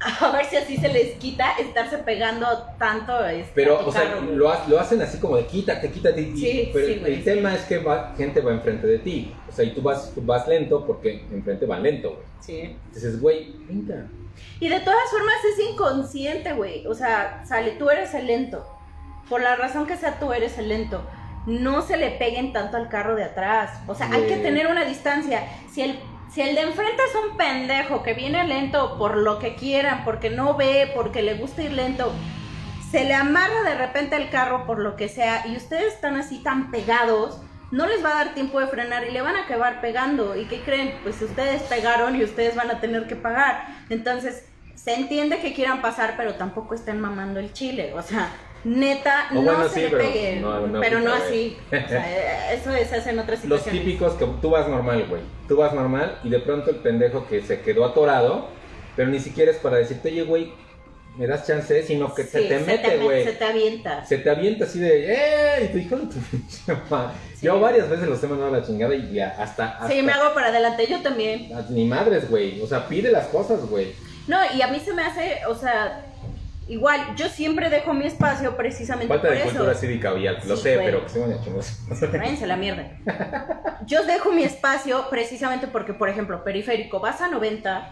Speaker 2: A ver si así se les quita estarse pegando tanto. este,
Speaker 1: Pero, o sea,
Speaker 2: carro,
Speaker 1: lo, lo hacen así como de quítate, quítate. y-
Speaker 2: Sí,
Speaker 1: pero
Speaker 2: sí, güey,
Speaker 1: el
Speaker 2: sí.
Speaker 1: tema es que va, gente va enfrente de ti. O sea, y tú vas, tú vas lento porque enfrente van lento, güey.
Speaker 2: Sí.
Speaker 1: Dices, güey, venga.
Speaker 2: Y de todas formas es inconsciente, güey. O sea, sale, tú eres el lento. Por la razón que sea, tú eres el lento. No se le peguen tanto al carro de atrás. O sea, hay que tener una distancia. Si el, si el de enfrente es un pendejo que viene lento por lo que quieran, porque no ve, porque le gusta ir lento, se le amarra de repente el carro por lo que sea y ustedes están así tan pegados, no les va a dar tiempo de frenar y le van a acabar pegando. ¿Y qué creen? Pues ustedes pegaron y ustedes van a tener que pagar. Entonces, se entiende que quieran pasar, pero tampoco estén mamando el chile. O sea, neta, no
Speaker 1: bueno,
Speaker 2: se
Speaker 1: sí,
Speaker 2: le
Speaker 1: pero
Speaker 2: peguen.
Speaker 1: no, no
Speaker 2: pero no así. O sea, eso se hace en otras
Speaker 1: Los
Speaker 2: situaciones.
Speaker 1: típicos que tú vas normal, güey. Tú vas normal y de pronto el pendejo que se quedó atorado, pero ni siquiera es para decirte, oye, güey, me das chance, sino que se te mete,
Speaker 2: me-
Speaker 1: güey.
Speaker 2: Se te avienta.
Speaker 1: Se te avienta así de, ¡eh! Y tú hijo de tu.
Speaker 2: Sí.
Speaker 1: Yo varias veces los he mandado a la chingada y ya, hasta. hasta
Speaker 2: Sí, me hago para adelante. Yo también.
Speaker 1: Ni madres, güey. O sea, pide las cosas, güey.
Speaker 2: No, y a mí se me hace, o sea, igual, yo siempre dejo mi espacio precisamente
Speaker 1: Falta
Speaker 2: por
Speaker 1: de
Speaker 2: eso.
Speaker 1: cultura cívica vial, lo
Speaker 2: Sí,
Speaker 1: sé,
Speaker 2: güey.
Speaker 1: pero que se van a chingos.
Speaker 2: Váyanse a la mierda. Yo dejo mi espacio precisamente porque, por ejemplo, periférico, vas a 90,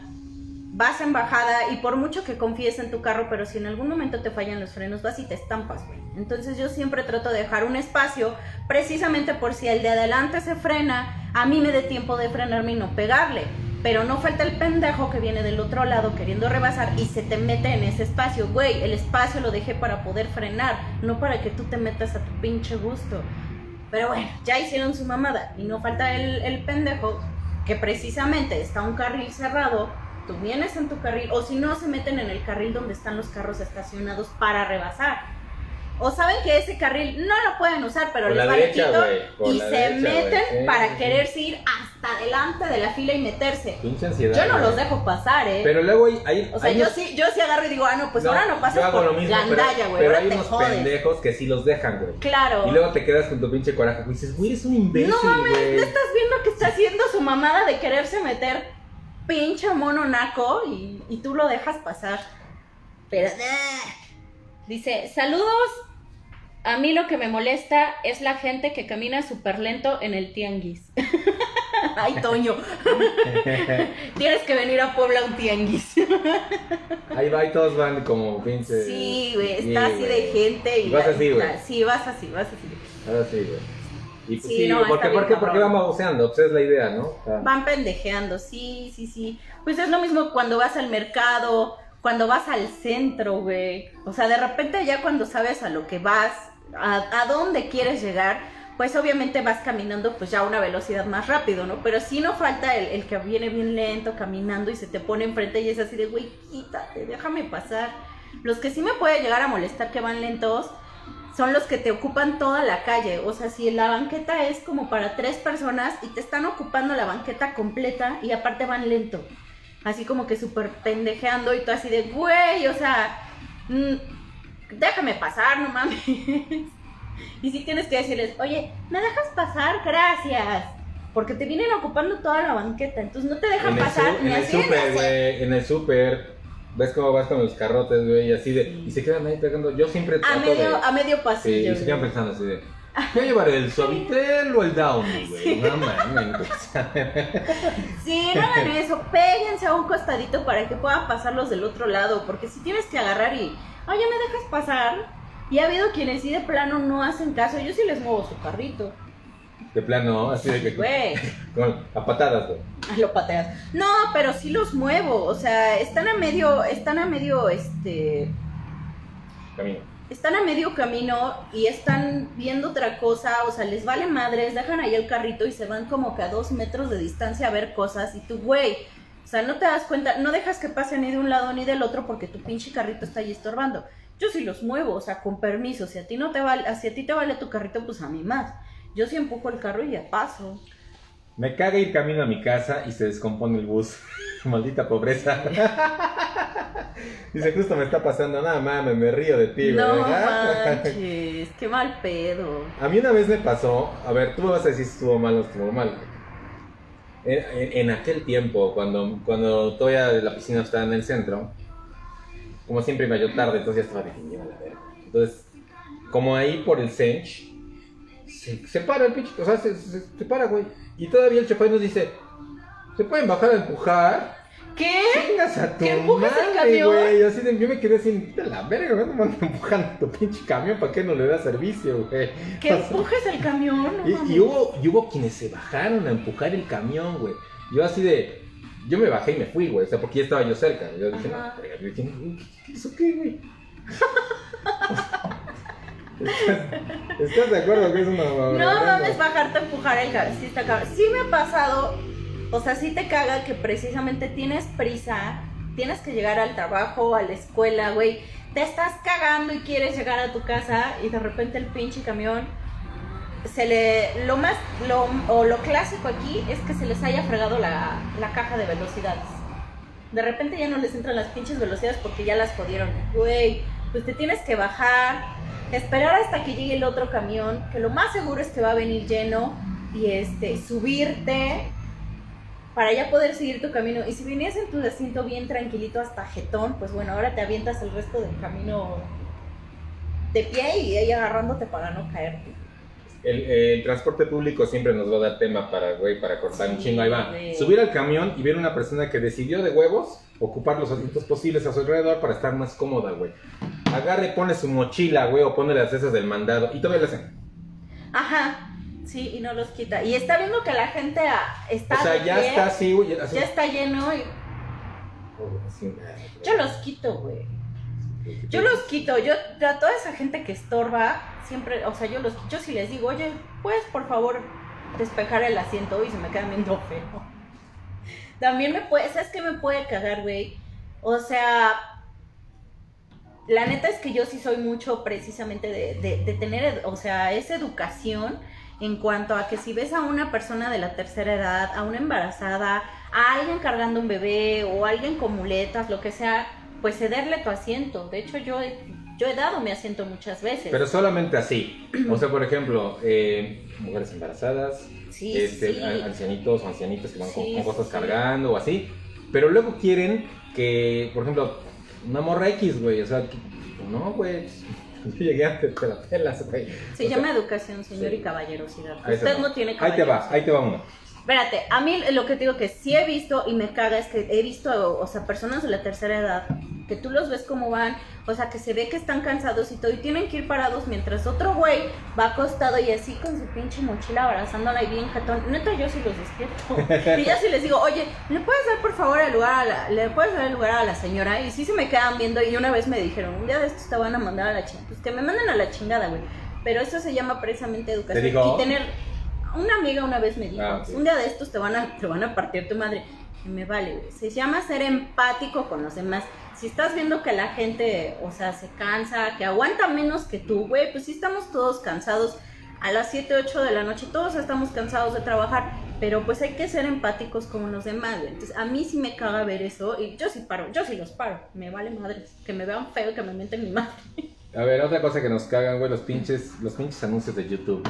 Speaker 2: vas en bajada y por mucho que confíes en tu carro, pero si en algún momento te fallan los frenos, vas y te estampas, güey. Entonces yo siempre trato de dejar un espacio precisamente por si el de adelante se frena, a mí me dé tiempo de frenarme y no pegarle. Pero no falta el pendejo que viene del otro lado queriendo rebasar y se te mete en ese espacio. Güey, el espacio lo dejé para poder frenar, no para que tú te metas a tu pinche gusto. Pero bueno, ya hicieron su mamada. Y no falta el, pendejo que precisamente está un carril cerrado. Tú vienes en tu carril, o si no, se meten en el carril donde están los carros estacionados para rebasar. O saben que ese carril no lo pueden usar, pero
Speaker 1: Por
Speaker 2: les vale
Speaker 1: derecha, por
Speaker 2: y se
Speaker 1: derecha,
Speaker 2: meten para quererse ir hasta adelante de la fila y meterse.
Speaker 1: Pinche ansiedad.
Speaker 2: Yo no los dejo pasar, ¿eh?
Speaker 1: Pero luego hay. hay
Speaker 2: o sea,
Speaker 1: hay
Speaker 2: yo
Speaker 1: unos-
Speaker 2: sí, yo sí agarro y digo, ah, no, pues ahora no pasas por
Speaker 1: lo mismo,
Speaker 2: gandalla, güey,
Speaker 1: Pero
Speaker 2: ahora
Speaker 1: hay
Speaker 2: te
Speaker 1: unos
Speaker 2: jodes.
Speaker 1: pendejos que sí los dejan, güey.
Speaker 2: Claro.
Speaker 1: Y luego te quedas con tu pinche coraje. güey, dices, güey, eres un imbécil,
Speaker 2: No mames. ¿no estás viendo que está haciendo su mamada de quererse meter pinche mono naco y, y tú lo dejas pasar? Pero, nah. Dice, saludos. A mí lo que me molesta es la gente que camina súper lento en el tianguis. Ay, Toño. Tienes que venir a Puebla a un tianguis.
Speaker 1: Ahí va y todos van como pinche.
Speaker 2: Sí, güey, está así de gente. Y
Speaker 1: Y vas así, güey.
Speaker 2: Sí, vas así, vas así.
Speaker 1: Ahora sí, güey. Y pues
Speaker 2: Sí,
Speaker 1: sí,
Speaker 2: no,
Speaker 1: ¿por,
Speaker 2: está
Speaker 1: qué,
Speaker 2: bien
Speaker 1: ¿por, qué, ¿por qué
Speaker 2: cabrón.
Speaker 1: van baboseando? Pues es la idea, ¿no? O sea,
Speaker 2: Van pendejeando, sí, sí, sí. Pues es lo mismo cuando vas al mercado, cuando vas al centro, güey. O sea, de repente ya cuando sabes a lo que vas, a, dónde quieres llegar, pues obviamente vas caminando pues ya a una velocidad más rápido, ¿no? Pero sí no falta el, el que viene bien lento caminando y se te pone enfrente y es así de, güey, quítate, déjame pasar. Los que sí me puede llegar a molestar que van lentos son los que te ocupan toda la calle. O sea, si la banqueta es como para tres personas y te están ocupando la banqueta completa y aparte van lento. Así como que súper pendejeando y tú así de, güey, o sea, mm, déjame pasar, no mames. y si tienes que decirles, oye, ¿me dejas pasar? Gracias. Porque te vienen ocupando toda la banqueta, entonces no te dejan
Speaker 1: en el,
Speaker 2: pasar
Speaker 1: su-
Speaker 2: ni
Speaker 1: en el
Speaker 2: así así.
Speaker 1: güey. En el súper. ¿Ves cómo vas con los carrotes, güey? Y así de. Y se quedan ahí pegando. Yo siempre
Speaker 2: A
Speaker 1: trato
Speaker 2: medio,
Speaker 1: de.
Speaker 2: a medio
Speaker 1: Sí,
Speaker 2: pasillo.
Speaker 1: y se quedan pensando así de. ¿Qué llevaré? ¿El Suavitel o el Downy, güey? No mames.
Speaker 2: Sí, no hagan eso, péguense a un costadito para que puedan pasarlos del otro lado, porque si tienes que agarrar y, oye, ¿me dejas pasar? Y ha habido quienes sí de plano no hacen caso, yo sí les muevo su carrito,
Speaker 1: De plano, así de que.
Speaker 2: güey,
Speaker 1: Con, a patadas, güey.
Speaker 2: lo pateas. No, pero sí los muevo, o sea, están a medio, están a medio, este,
Speaker 1: Camino.
Speaker 2: Están a medio camino y están viendo otra cosa, o sea, les vale madres, dejan ahí el carrito y se van como que a dos metros de distancia a ver cosas y tú, güey, O sea, no te das cuenta, no dejas que pase ni de un lado ni del otro porque tu pinche carrito está ahí estorbando. Yo sí los muevo, o sea, con permiso. Si a ti no te vale, si a ti te vale tu carrito, pues a mí más. Yo sí empujo el carro y ya paso.
Speaker 1: Me caga ir camino a mi casa y se descompone el bus. Maldita pobreza. Dice, justo me está pasando, nada mames, me río de ti,
Speaker 2: No
Speaker 1: ¿verdad?
Speaker 2: manches, qué mal pedo.
Speaker 1: A mí una vez me pasó, a ver, tú me vas a decir si estuvo mal o estuvo mal. En, en- en aquel tiempo, cuando, cuando todavía la piscina estaba en el centro, como siempre iba yo tarde, entonces ya estaba de que lleva la verga. Entonces, como ahí por el Sench, se, se para el pinche, o sea, se, se- se para, güey. Y todavía el chofer nos dice, ¿se pueden bajar a empujar?
Speaker 2: ¿Qué?
Speaker 1: Chingas a tu
Speaker 2: ¿Que empujas el camión?
Speaker 1: güey. Así de, yo me quedé así, de la verga, no me andan empujando tu pinche camión, ¿para qué no le da servicio, güey?
Speaker 2: ¿Que
Speaker 1: O sea,
Speaker 2: empujes el camión? No
Speaker 1: y,
Speaker 2: mames.
Speaker 1: y hubo, y hubo quienes se bajaron a empujar el camión, güey. Yo así de. Yo me bajé y me fui, güey. O sea, porque ya estaba yo cerca. Yo dije,
Speaker 2: Ajá.
Speaker 1: no, verga, "¿Qué- qué- ¿eso qué, güey? ¿Estás, de acuerdo que es una
Speaker 2: No mames, bajarte a empujar el carro. Sí, está cabrón. Sí me ha pasado, o sea, sí te caga que precisamente tienes prisa, tienes que llegar al trabajo, a la escuela, güey. Te estás cagando y quieres llegar a tu casa y de repente el pinche camión se le. Lo más. Lo, o lo clásico aquí es que se les haya fregado la, la caja de velocidades. De repente ya no les entran las pinches velocidades porque ya las jodieron. Güey, pues te tienes que bajar, esperar hasta que llegue el otro camión, que lo más seguro es que va a venir lleno, y este, subirte para ya poder seguir tu camino. Y si venías en tu asiento bien tranquilito hasta jetón, pues bueno, ahora te avientas el resto del camino de pie y ahí agarrándote para no caerte.
Speaker 1: El, el transporte público siempre nos va a dar tema para, güey, para cortar un chingo. Ahí va.
Speaker 2: güey.
Speaker 1: Subir al camión y ver una persona que decidió de huevos ocupar los asientos posibles a su alrededor para estar más cómoda, güey. Agarre, pone su mochila, güey, o pone las esas del mandado y todavía le hacen.
Speaker 2: Ajá, sí, y no los quita. Y está viendo que la gente ah, está.
Speaker 1: O sea, ya
Speaker 2: pie,
Speaker 1: está así, güey. así-
Speaker 2: Ya está lleno y yo los quito, güey. Yo los quito, yo a toda esa gente que estorba, siempre, o sea, yo los yo sí les digo, oye, puedes por favor despejar el asiento y se me quedan viendo feo. También me puede, ¿sabes qué me puede cagar, güey? O sea, la neta es que yo sí soy mucho precisamente de, de, de tener, o sea, esa educación en cuanto a que si ves a una persona de la tercera edad, a una embarazada, a alguien cargando un bebé o alguien con muletas, lo que sea, pues cederle tu asiento. De hecho, yo he, yo he dado mi asiento muchas veces.
Speaker 1: Pero solamente así. O sea, por ejemplo, eh, mujeres embarazadas,
Speaker 2: sí,
Speaker 1: este,
Speaker 2: sí.
Speaker 1: a- ancianitos o ancianitas que van con,
Speaker 2: Sí,
Speaker 1: con cosas cargando o así. Pero luego quieren que, por ejemplo, una morra X, güey. O sea, que- no, güey. Yo llegué antes, te la pelas, güey.
Speaker 2: Se
Speaker 1: O sea,
Speaker 2: llama educación, señor,
Speaker 1: sí.
Speaker 2: y caballerosidad. Usted
Speaker 1: va.
Speaker 2: no tiene
Speaker 1: Ahí te
Speaker 2: caballerosidad.
Speaker 1: va, ahí te va uno.
Speaker 2: Espérate, a mí lo que te digo que sí he visto y me caga es que he visto, o sea, personas de la tercera edad que tú los ves como van, o sea, que se ve que están cansados y todo y tienen que ir parados mientras otro güey va acostado y así con su pinche mochila abrazándola y bien jatón. Neta, yo sí los despierto. Y ya sí les digo, oye, ¿le puedes dar por favor el lugar a la, le puedes dar el lugar a la señora? Y sí se me quedan viendo y una vez me dijeron, un día de estos te van a mandar a la chingada. Pues que me manden a la chingada, güey. Pero eso se llama precisamente educación.
Speaker 1: digo?
Speaker 2: Y tener una amiga una vez me dijo,
Speaker 1: Ah,
Speaker 2: un día de estos te van a, te van a partir tu madre. Y me vale, güey. Se llama ser empático con los demás. Si estás viendo que la gente, o sea, se cansa, que aguanta menos que tú, güey, pues sí estamos todos cansados. A las 7, 8 de la noche todos estamos cansados de trabajar, pero pues hay que ser empáticos con los demás, güey. Entonces a mí sí me caga ver eso y yo sí paro, yo sí los paro. Me vale madre. Que me vean feo y que me mienten mi madre.
Speaker 1: A ver, otra cosa que nos cagan, güey, los pinches, los pinches anuncios de YouTube.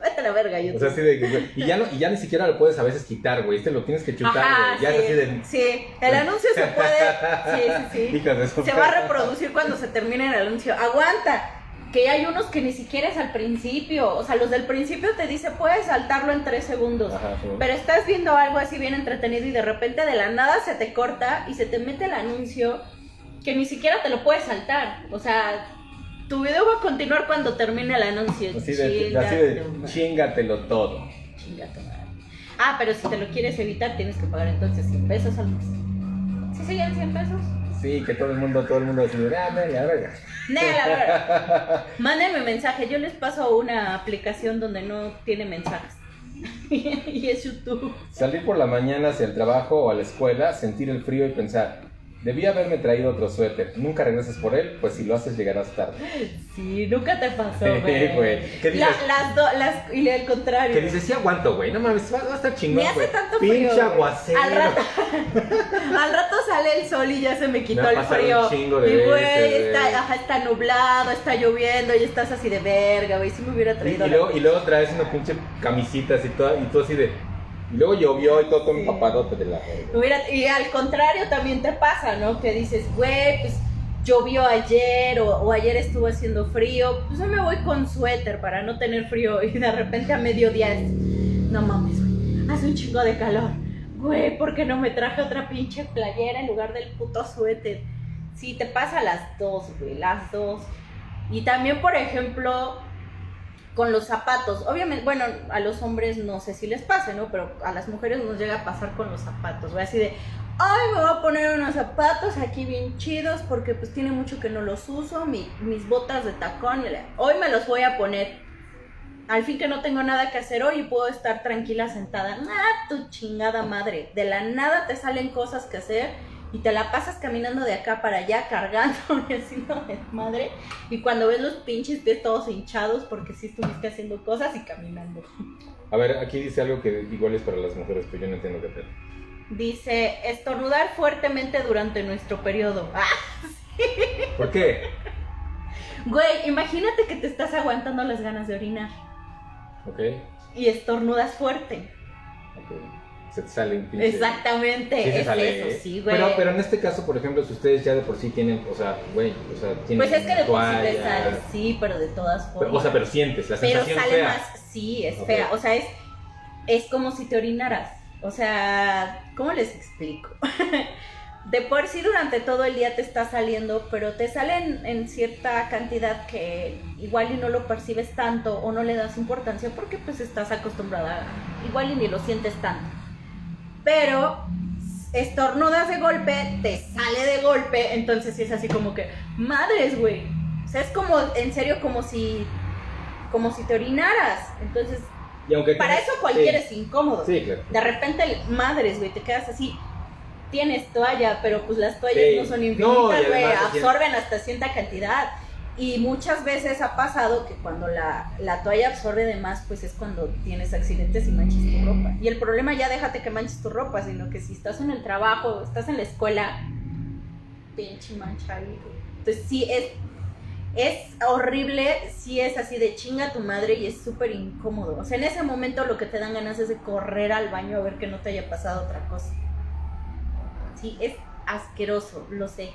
Speaker 2: Vete a la verga, yo
Speaker 1: O sea, así de que, y ya, no, y ya ni siquiera lo puedes a veces quitar, güey. Este lo tienes que chutar,
Speaker 2: Ajá,
Speaker 1: güey. Ya
Speaker 2: sí,
Speaker 1: es así de.
Speaker 2: sí, el anuncio se puede, sí, sí, sí. Se va a reproducir cuando se termine el anuncio. Aguanta, que hay unos que ni siquiera es al principio. O sea, los del principio te dice puedes saltarlo en tres segundos.
Speaker 1: Ajá, sí.
Speaker 2: Pero estás viendo algo así bien entretenido y de repente de la nada se te corta y se te mete el anuncio que ni siquiera te lo puedes saltar. O sea, tu video va a continuar cuando termine el anuncio.
Speaker 1: Así de, así de chingatelo todo.
Speaker 2: chinga tu madre. Ah, pero si te lo quieres evitar tienes que pagar entonces 100 pesos al mes. ¿Sí siguen 100 pesos?
Speaker 1: Sí, que todo el mundo, todo el mundo de, ah, la verga.
Speaker 2: Nela, la verdad. Mándenme mensaje. Yo les paso una aplicación donde no tiene mensajes. y es YouTube.
Speaker 1: Salir por la mañana hacia el trabajo o a la escuela, sentir el frío y pensar, debí haberme traído otro suéter. Nunca regreses por él, pues si lo haces llegarás tarde.
Speaker 2: Sí, nunca te pasó,
Speaker 1: Sí,
Speaker 2: güey.
Speaker 1: güey. ¿Qué
Speaker 2: La-
Speaker 1: dices?
Speaker 2: las dos, las, y al contrario.
Speaker 1: Que dices, sí aguanto, güey. No mames, va, a estar chingón,
Speaker 2: Me hace
Speaker 1: güey.
Speaker 2: tanto
Speaker 1: Pinche
Speaker 2: frío. güey.
Speaker 1: aguacero.
Speaker 2: Al rato, al rato sale el sol y ya se me quitó
Speaker 1: Me
Speaker 2: el frío.
Speaker 1: un chingo de
Speaker 2: y güey,
Speaker 1: veces,
Speaker 2: está,
Speaker 1: güey.
Speaker 2: ajá, está nublado, está lloviendo y estás así de verga, güey. Si me hubiera
Speaker 1: Y,
Speaker 2: traído
Speaker 1: y
Speaker 2: la-
Speaker 1: luego, y luego traes una pinche camisita así toda, y tú así de. Y luego llovió y todo, todo
Speaker 2: Sí.
Speaker 1: empapadote de la.
Speaker 2: Hubiera- y al contrario también te pasa, ¿no? Que dices, güey, pues llovió ayer o, o ayer estuvo haciendo frío, pues hoy me voy con suéter para no tener frío y de repente a mediodía es, no mames, güey, hace un chingo de calor. Güey, ¿por qué no me traje otra pinche playera en lugar del puto suéter? Sí, te pasa las dos, güey, las dos. Y también, por ejemplo, con los zapatos. Obviamente, bueno, a los hombres no sé si les pase, ¿no? Pero a las mujeres nos llega a pasar con los zapatos, güey. Así de, ay, me voy a poner unos zapatos aquí bien chidos porque pues tiene mucho que no los uso. mi- mis botas de tacón, hoy me los voy a poner. Al fin que no tengo nada que hacer hoy y puedo estar tranquila sentada. Ah, tu chingada madre. De la nada te salen cosas que hacer y te la pasas caminando de acá para allá cargando y haciendo madre. Y cuando ves los pinches pies todos hinchados porque sí estuviste haciendo cosas y caminando.
Speaker 1: A ver, aquí dice algo que igual es para las mujeres, pero yo no entiendo qué pedo.
Speaker 2: Dice, estornudar fuertemente durante nuestro periodo. Ah,
Speaker 1: ¿Por qué?
Speaker 2: güey, imagínate que te estás aguantando las ganas de orinar
Speaker 1: Ok,
Speaker 2: y estornudas fuerte.
Speaker 1: ok. Se te sale un pinche.
Speaker 2: Exactamente,
Speaker 1: Sí se
Speaker 2: es
Speaker 1: sale,
Speaker 2: eso,
Speaker 1: ¿eh?
Speaker 2: sí, güey.
Speaker 1: Pero, pero en este caso, por ejemplo, si ustedes ya de por sí tienen, o sea, güey, o sea, tienen
Speaker 2: Pues es que de por sí te sale, sí, pero de todas
Speaker 1: pero-
Speaker 2: formas.
Speaker 1: o sea, pero sientes, la
Speaker 2: Pero
Speaker 1: sensación
Speaker 2: sale
Speaker 1: fea.
Speaker 2: más, sí, es fea. O sea, es, es como si te orinaras. O sea, ¿cómo les explico? De por sí durante todo el día te está saliendo, pero te salen en cierta cantidad que igual y no lo percibes tanto o no le das importancia porque pues estás acostumbrada, igual y ni lo sientes tanto. Pero estornudas de golpe, te sale de golpe, entonces sí es así como que, madres, güey. O sea, es como, en serio, como si, como si te orinaras. Entonces,
Speaker 1: Y aunque
Speaker 2: para
Speaker 1: tienes-
Speaker 2: eso cualquiera
Speaker 1: sí.
Speaker 2: es incómodo.
Speaker 1: Sí, claro.
Speaker 2: De repente, madres, güey, te quedas así. Tienes toalla, pero pues las toallas
Speaker 1: Sí.
Speaker 2: no son infinitas, güey, absorben hasta cierta cantidad. Y muchas veces ha pasado que cuando la, la toalla absorbe de más, pues es cuando tienes accidentes y manchas tu ropa. Y el problema ya déjate que manches tu ropa, sino que si estás en el trabajo, estás en la escuela, pinche mancha ahí. Entonces sí, es, es horrible, sí es así de chinga tu madre y es súper incómodo. O sea, en ese momento lo que te dan ganas es de correr al baño a ver que no te haya pasado otra cosa. Sí, es asqueroso, lo sé.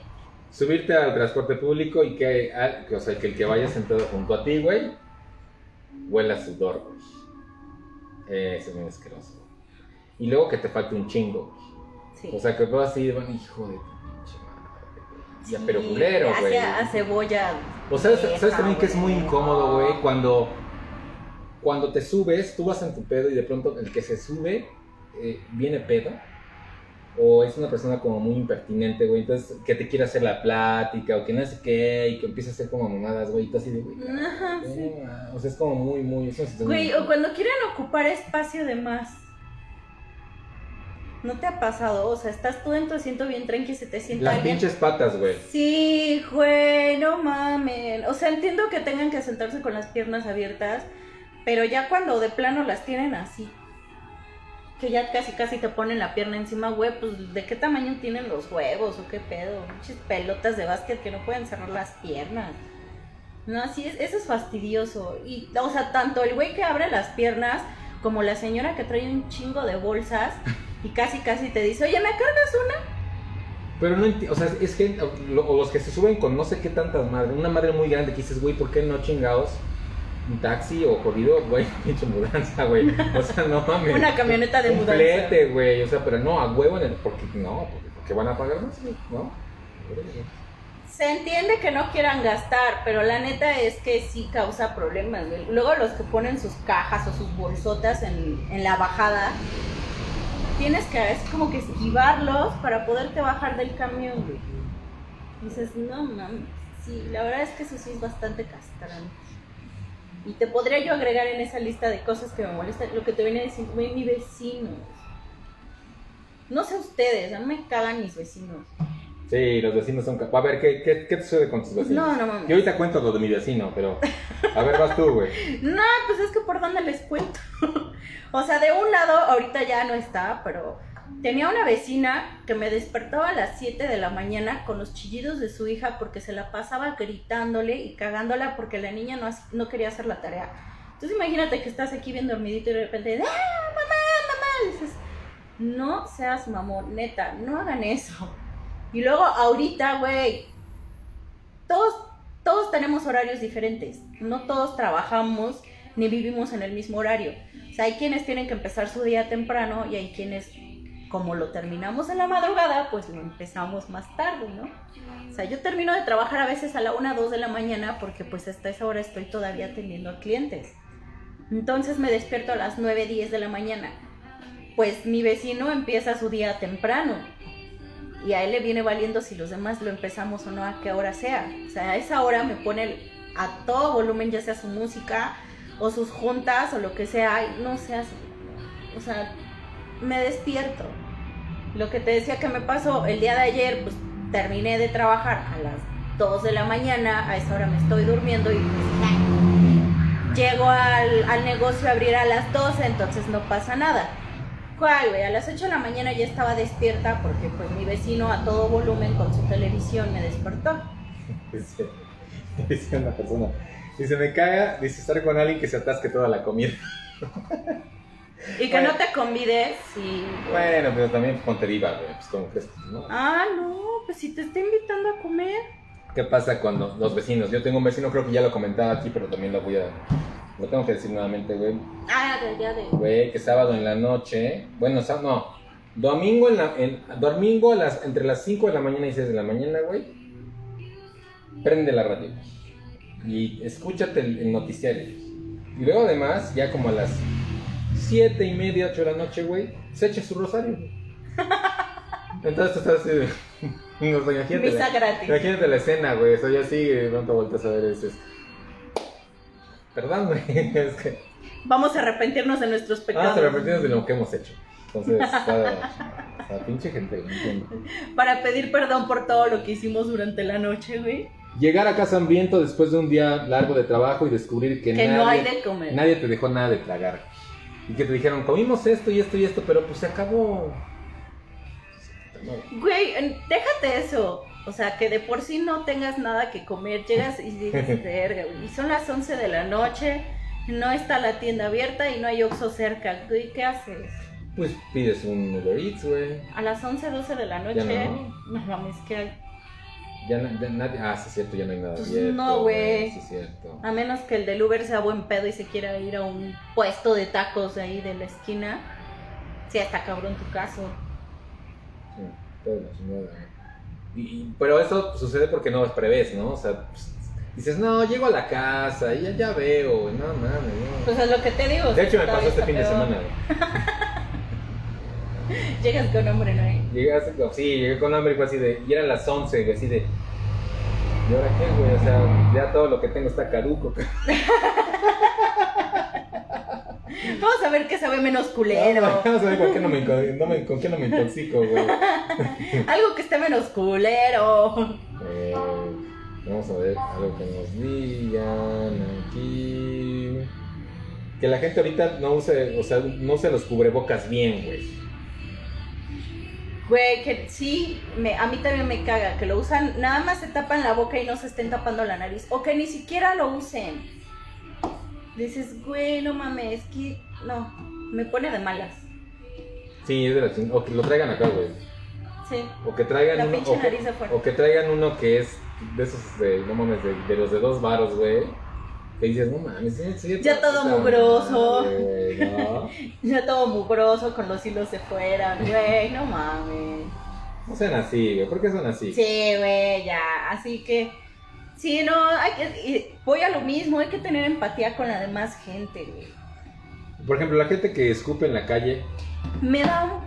Speaker 1: Subirte al transporte público y que, ah, que, o sea, que el que vaya sentado junto a ti, güey, huela a sudor, güey. Eh, Eso es muy asqueroso. Y luego que te falte un chingo, güey.
Speaker 2: Sí.
Speaker 1: O sea, que vas así, bueno, hijo de tu pinche madre. Ya,
Speaker 2: Sí,
Speaker 1: pero culero, güey.
Speaker 2: A cebolla.
Speaker 1: O sea, ¿sabes,
Speaker 2: vieja,
Speaker 1: sabes también que es muy incómodo, güey? Cuando, cuando te subes, tú vas en tu pedo y de pronto el que se sube eh, viene pedo. O es una persona como muy impertinente, güey. Entonces, que te quiere hacer la plática o que no sé qué y que empieza a hacer como mamadas, güey. Y tú así de, güey.
Speaker 2: Ajá, sí.
Speaker 1: O sea, es como muy, muy. es
Speaker 2: Güey,
Speaker 1: muy-
Speaker 2: o cuando quieren ocupar espacio de más. ¿No te ha pasado? O sea, estás tú en tu asiento bien tranqui, se te sienta
Speaker 1: Las
Speaker 2: alguien.
Speaker 1: pinches patas, güey.
Speaker 2: Sí, güey, no mamen. O sea, entiendo que tengan que sentarse con las piernas abiertas, pero ya cuando de plano las tienen así, que ya casi casi te ponen la pierna encima, güey, pues ¿de qué tamaño tienen los huevos o qué pedo? Muchas pelotas de básquet que no pueden cerrar las piernas. No, sí, es, eso es fastidioso. Y, o sea, tanto el güey que abre las piernas como la señora que trae un chingo de bolsas y casi casi te dice, oye, ¿me cargas una?
Speaker 1: Pero no enti- o sea, es que los que se suben con no sé qué tantas madres, una madre muy grande que dices, güey, ¿por qué no chingados? Un taxi o jodido, güey, pinche mudanza, güey. O sea, no mames.
Speaker 2: Una camioneta de
Speaker 1: Un
Speaker 2: mudanza.
Speaker 1: güey. O sea, pero no, a huevo en el. Porque no, porque, porque van a pagar más, güey, ¿no?
Speaker 2: Se entiende que no quieran gastar, pero la neta es que sí causa problemas. güey. Luego los que ponen sus cajas o sus bolsotas en, en la bajada, tienes que es como que esquivarlos para poderte bajar del camión, güey. Dices, no mames. Sí, la verdad es que eso sí es bastante castrante. Y te podría yo agregar en esa lista de cosas que me molestan lo que te venía diciendo, mi vecino. No sé ustedes, a mí me cagan mis vecinos.
Speaker 1: Sí, los vecinos son... A ver, ¿qué, qué, qué te sucede con tus vecinos?
Speaker 2: No, no mames.
Speaker 1: Yo ahorita cuento lo de mi vecino, pero... A ver, vas tú, güey.
Speaker 2: No, pues es que por dónde les cuento. o sea, de un lado, ahorita ya no está, pero tenía una vecina que me despertaba a las 7 de la mañana con los chillidos de su hija porque se la pasaba gritándole y cagándola porque la niña no, no quería hacer la tarea. Entonces imagínate que estás aquí bien dormidito y de repente, ¡ah, mamá, mamá! Dices, no seas mamón, neta, no hagan eso. Y luego ahorita, güey, todos, todos tenemos horarios diferentes. No todos trabajamos ni vivimos en el mismo horario. O sea, hay quienes tienen que empezar su día temprano y hay quienes, como lo terminamos en la madrugada, pues lo empezamos más tarde, ¿no? O sea, yo termino de trabajar a veces a la 1, 2 de la mañana porque pues hasta esa hora estoy todavía atendiendo clientes. Entonces me despierto a las 9, 10 de la mañana. Pues mi vecino empieza su día temprano y a él le viene valiendo si los demás lo empezamos o no a qué hora sea. O sea, a esa hora me pone a todo volumen, ya sea su música o sus juntas o lo que sea, no seas, o sea, me despierto. Lo que te decía que me pasó el día de ayer, pues terminé de trabajar a las 2 de la mañana, a esa hora me estoy durmiendo y pues, llego al, al negocio a abrir a las 12, entonces no pasa nada. ¿Cuál, güey? A las 8 de la mañana ya estaba despierta porque pues mi vecino a todo volumen con su televisión me despertó.
Speaker 1: Dice, dice una persona. Dice, me caga, dice, estar con alguien que se atasque toda la comida.
Speaker 2: Y que
Speaker 1: Bueno.
Speaker 2: no te convides y...
Speaker 1: Bueno, pero también ponte viva, güey, pues como crees, ¿no?
Speaker 2: Ah, no, pues si te está invitando a comer.
Speaker 1: ¿Qué pasa cuando los vecinos? Yo tengo un vecino, creo que ya lo comentaba aquí, pero también lo voy a... Lo tengo que decir nuevamente, güey.
Speaker 2: Ah, de ya de...
Speaker 1: Güey, que sábado en la noche, bueno, sá- no, domingo, en la, en, domingo a las, entre las 5 de la mañana y 6 de la mañana, güey, prende la radio y escúchate el, el noticiario. Y luego además, ya como a las 7 y media, 8 de la noche, güey, se echa su rosario. güey. Entonces estás así de... no, pues, imagínate,
Speaker 2: Misa
Speaker 1: la-
Speaker 2: gratis.
Speaker 1: imagínate la escena, güey, eso ya así, de pronto volteas a ver y dices... Perdón, güey, es que...
Speaker 2: Vamos a arrepentirnos de nuestros pecados.
Speaker 1: Vamos a arrepentirnos de lo que hemos hecho. Entonces, está pinche gente, no entiendo.
Speaker 2: Para pedir perdón por todo lo que hicimos durante la noche, güey.
Speaker 1: Llegar a casa hambriento después de un día largo de trabajo y descubrir que,
Speaker 2: Que
Speaker 1: nadie,
Speaker 2: no hay de comer.
Speaker 1: nadie te dejó nada de tragar. Y que te dijeron, comimos esto y esto y esto, pero pues se acabó.
Speaker 2: Güey, déjate eso. O sea, que de por sí no tengas nada que comer. Llegas y dices, verga, güey. Y son las 11 de la noche. No está la tienda abierta y no hay Oxxo cerca. Güey, ¿qué haces?
Speaker 1: Pues pides un Uber Eats, güey.
Speaker 2: A las 11, 12 de la noche.
Speaker 1: No.
Speaker 2: Mames, que hay.
Speaker 1: Ya, ya nadie. Ah, sí, es cierto, ya no hay nada
Speaker 2: Pues
Speaker 1: abierto.
Speaker 2: no, güey.
Speaker 1: Sí, es cierto.
Speaker 2: A menos que el del Uber sea buen pedo y se quiera ir a un puesto de tacos de ahí de la esquina. Sí, está cabrón tu caso.
Speaker 1: Sí, todo. Y- y- pero eso sucede porque no prevés, ¿no? O sea, pues, dices, no, llego a la casa y ya, ya veo, no mames, no.
Speaker 2: Pues es lo que te digo.
Speaker 1: De hecho, me pasó este fin de semana.
Speaker 2: Llegas con hambre, ¿no?
Speaker 1: Llegué así, sí, llegué con hambre y fue así de, y eran las 11, güey, así de, ¿y ahora qué, güey? O sea, ya todo lo que tengo está caduco.
Speaker 2: Vamos a ver qué sabe menos culero.
Speaker 1: Vamos a ver con qué no me, no me- con qué no me intoxico, güey.
Speaker 2: Algo que esté menos culero.
Speaker 1: Eh, vamos a ver algo que nos digan aquí. Que la gente ahorita no use, o sea, no use los cubrebocas bien, güey.
Speaker 2: Güey, que sí, me, a mí también me caga que lo usan, nada más se tapan la boca y no se estén tapando la nariz. O que ni siquiera lo usen. Dices, güey, no mames, que no, me pone de malas.
Speaker 1: Sí, es de la ching- O que lo traigan acá, güey.
Speaker 2: Sí.
Speaker 1: O que traigan
Speaker 2: La
Speaker 1: uno. O que, o que traigan uno que es de esos de, no mames, de, de los de dos varos, güey. Dices, no mames, sí, sí,
Speaker 2: Ya todo mugroso.
Speaker 1: madre, güey, ¿no?
Speaker 2: Ya todo mugroso con los hilos de fuera, güey, no mames.
Speaker 1: No sean así, güey. ¿Por qué son así?
Speaker 2: Sí, güey, ya. Así que, sí, no, hay que, voy a lo mismo, hay que tener empatía con la demás gente, güey.
Speaker 1: Por ejemplo, la gente que escupe en la calle.
Speaker 2: Me da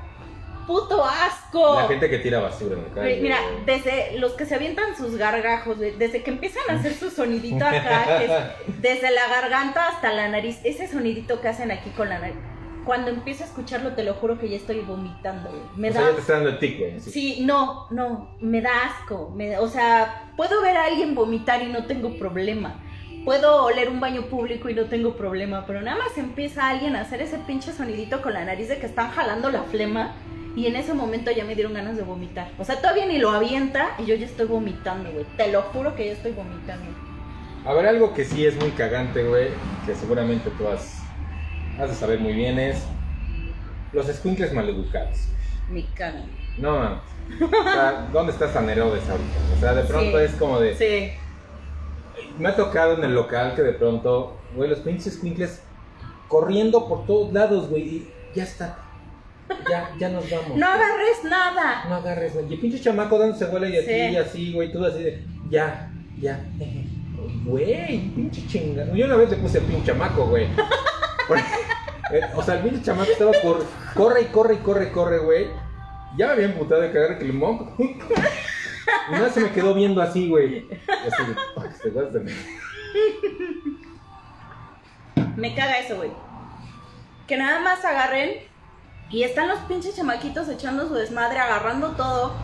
Speaker 2: puto asco.
Speaker 1: La gente que tira basura en la calle.
Speaker 2: Mira, desde los que se avientan sus gargajos, desde que empiezan a hacer su sonidito acá, que es desde la garganta hasta la nariz, ese sonidito que hacen aquí con la nariz. Cuando empiezo a escucharlo, te lo juro que ya estoy vomitando. Me
Speaker 1: O
Speaker 2: da
Speaker 1: sea, ya te está dando el tic, así.
Speaker 2: Sí, no, no, me da asco. me o sea, puedo ver a alguien vomitar y no tengo problema. Puedo oler un baño público y no tengo problema, pero nada más empieza alguien a hacer ese pinche sonidito con la nariz de que están jalando la flema y en ese momento ya me dieron ganas de vomitar. O sea, todavía ni lo avienta y yo ya estoy vomitando, güey. Te lo juro que ya estoy vomitando.
Speaker 1: A ver, algo que sí es muy cagante, güey, que seguramente tú has, has de saber muy bien es los squinkles maleducados.
Speaker 2: Me cago.
Speaker 1: No, mames. O sea, ¿dónde estás tan Herodes ahorita? O sea, de pronto
Speaker 2: Sí.
Speaker 1: es como de...
Speaker 2: Sí.
Speaker 1: Me ha tocado en el local que de pronto, güey, los pinches squinkles corriendo por todos lados, güey, y ya está. Ya, ya nos vamos.
Speaker 2: No agarres nada.
Speaker 1: No agarres, güey. Y el pinche chamaco dándose vuela y así,
Speaker 2: Sí.
Speaker 1: y así, güey, todo así de, ya, ya. Güey, pinche chingada. Yo una vez le puse al pinche chamaco, güey. Eh, o sea, el pinche chamaco estaba cor- corre y corre y corre y corre, güey. Ya me había emputado de cagar el monk. Y nada se me quedó viendo así, güey. Y Así de, "Fuck, te vas de mí".
Speaker 2: Me caga eso, güey. Que nada más agarren y están los pinches chamaquitos echando su desmadre, agarrando todo.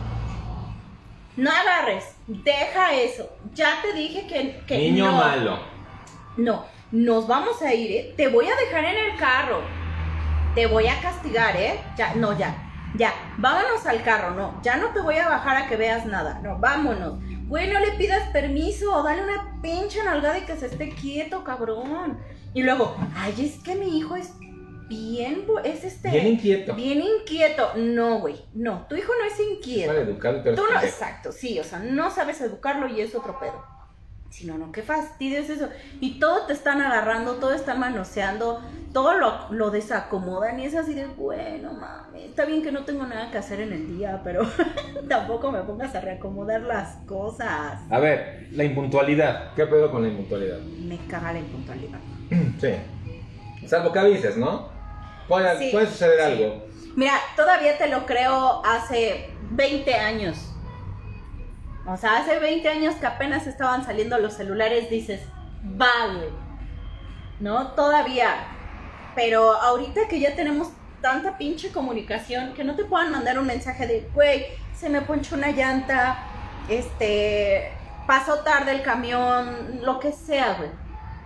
Speaker 2: No agarres, deja eso. Ya te dije que, que
Speaker 1: Niño
Speaker 2: no.
Speaker 1: malo.
Speaker 2: No, nos vamos a ir, ¿eh? Te voy a dejar en el carro. Te voy a castigar, ¿eh? Ya, no, ya. Ya, vámonos al carro, no. Ya no te voy a bajar a que veas nada. No, vámonos. Güey, no le pidas permiso. Dale una pinche nalgada y que se esté quieto, cabrón. Y luego, ay, es que mi hijo es bien, es este.
Speaker 1: Bien inquieto.
Speaker 2: bien inquieto. No, güey. No, tu hijo no es inquieto.
Speaker 1: Mal educado, pero
Speaker 2: Tú no, exacto, sí, o sea, no sabes educarlo y es otro pedo. Si no, no, qué fastidio es eso. Y todo te están agarrando, todo están manoseando, todo lo, lo desacomodan y es así de, bueno, mami, está bien que no tengo nada que hacer en el día, pero tampoco me pongas a reacomodar las cosas.
Speaker 1: A ver, la impuntualidad. ¿Qué pedo con la impuntualidad?
Speaker 2: Me caga la impuntualidad.
Speaker 1: Sí. Salvo que avises, ¿no? Puede,
Speaker 2: Sí,
Speaker 1: puede suceder
Speaker 2: sí.
Speaker 1: algo.
Speaker 2: Mira, todavía te lo creo hace 20 años. O sea, hace 20 años que apenas estaban saliendo los celulares, dices, va, güey. ¿No? Todavía. Pero ahorita que ya tenemos tanta pinche comunicación, que no te puedan mandar un mensaje de, güey, se me ponchó una llanta, este, pasó tarde el camión, lo que sea, güey.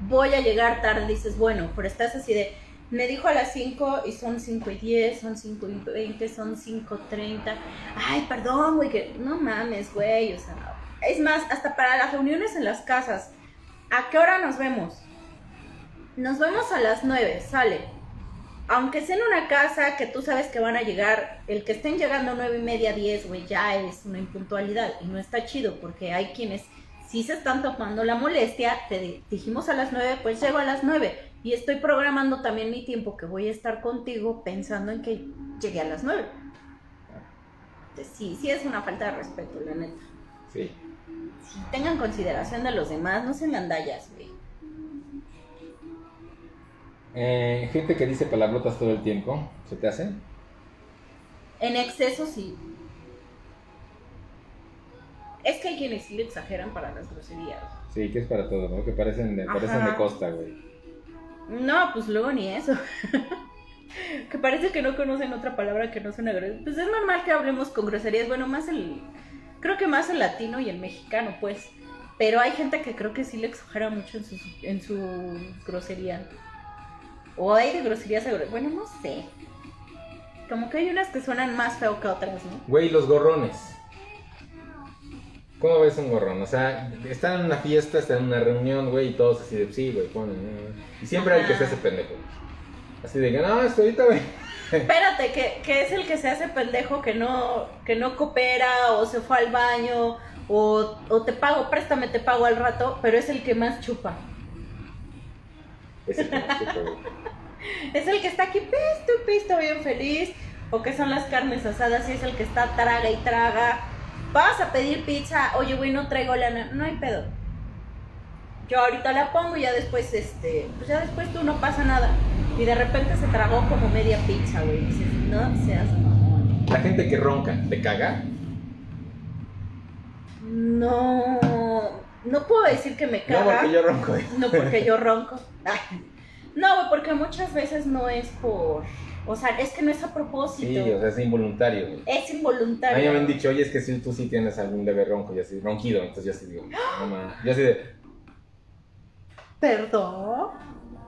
Speaker 2: Voy a llegar tarde, dices, bueno, pero estás así de, me dijo a las 5 y son 5 y 10, son 5 y 20, son 5.30. Ay, perdón, güey, que no mames, güey, o sea, es más, hasta para las reuniones en las casas, ¿a qué hora nos vemos? Nos vemos a las 9, sale. Aunque sea en una casa que tú sabes que van a llegar, el que estén llegando 9 y media, 10, güey, ya es una impuntualidad y no está chido porque hay quienes sí se están tomando la molestia, te di- dijimos a las 9, pues llego a las 9 y estoy programando también mi tiempo que voy a estar contigo pensando en que llegué a las 9. Entonces, Sí, sí es una falta de respeto, la neta.
Speaker 1: Sí.
Speaker 2: Sí, tengan consideración de los demás, no sean gandallas, güey.
Speaker 1: Eh, gente que dice palabrotas todo el tiempo, ¿se te hace?
Speaker 2: En exceso sí. Es que hay quienes sí le exageran para las groserías.
Speaker 1: Sí, que es para todo, ¿no? Que parecen de, parecen de costa, güey.
Speaker 2: No, pues luego ni eso. que parece que no conocen otra palabra que no sea una grosería. Pues es normal que hablemos con groserías. Bueno, más el. Creo que más el latino y el mexicano, pues. Pero hay gente que creo que sí le exagera mucho en su, en su grosería. O hay de groserías a gro- Bueno, no sé. Como que hay unas que suenan más feo que otras, ¿no?
Speaker 1: Güey, los gorrones. ¿Cómo ves un gorrón? O sea, están en una fiesta, están en una reunión, güey, y todos así de, sí, güey, ponen. eh". Y siempre hay el que se hace pendejo. Así de que, no, esto ahorita, güey.
Speaker 2: Espérate, que, que es el que se hace pendejo, que no, que no coopera, o se fue al baño, o, o te pago, préstame, te pago al rato, pero es el que más chupa.
Speaker 1: Ese que me chupa, güey.
Speaker 2: Es el que está aquí pisto pisto bien feliz, o que son las carnes asadas y es el que está traga y traga. Vas a pedir pizza, oye, güey, no traigo lana, no hay pedo. Yo ahorita la pongo y ya después, este, pues ya después tú no pasa nada. Y de repente se tragó como media pizza, güey. Dices, no seas mamón.
Speaker 1: La gente que ronca, ¿te caga?
Speaker 2: No, no puedo decir que me
Speaker 1: No,
Speaker 2: caga.
Speaker 1: porque yo ronco. ¿eh?
Speaker 2: No porque yo ronco. Ay. No, güey, porque muchas veces no es por. O sea, es que no es a propósito.
Speaker 1: Sí, o sea, es involuntario, güey.
Speaker 2: es
Speaker 1: A mí
Speaker 2: involuntario.
Speaker 1: me han dicho, oye, es que si tú sí tienes algún leve ronco, y así, ronquido, entonces yo así digo, no mames. Yo así de,
Speaker 2: Perdón.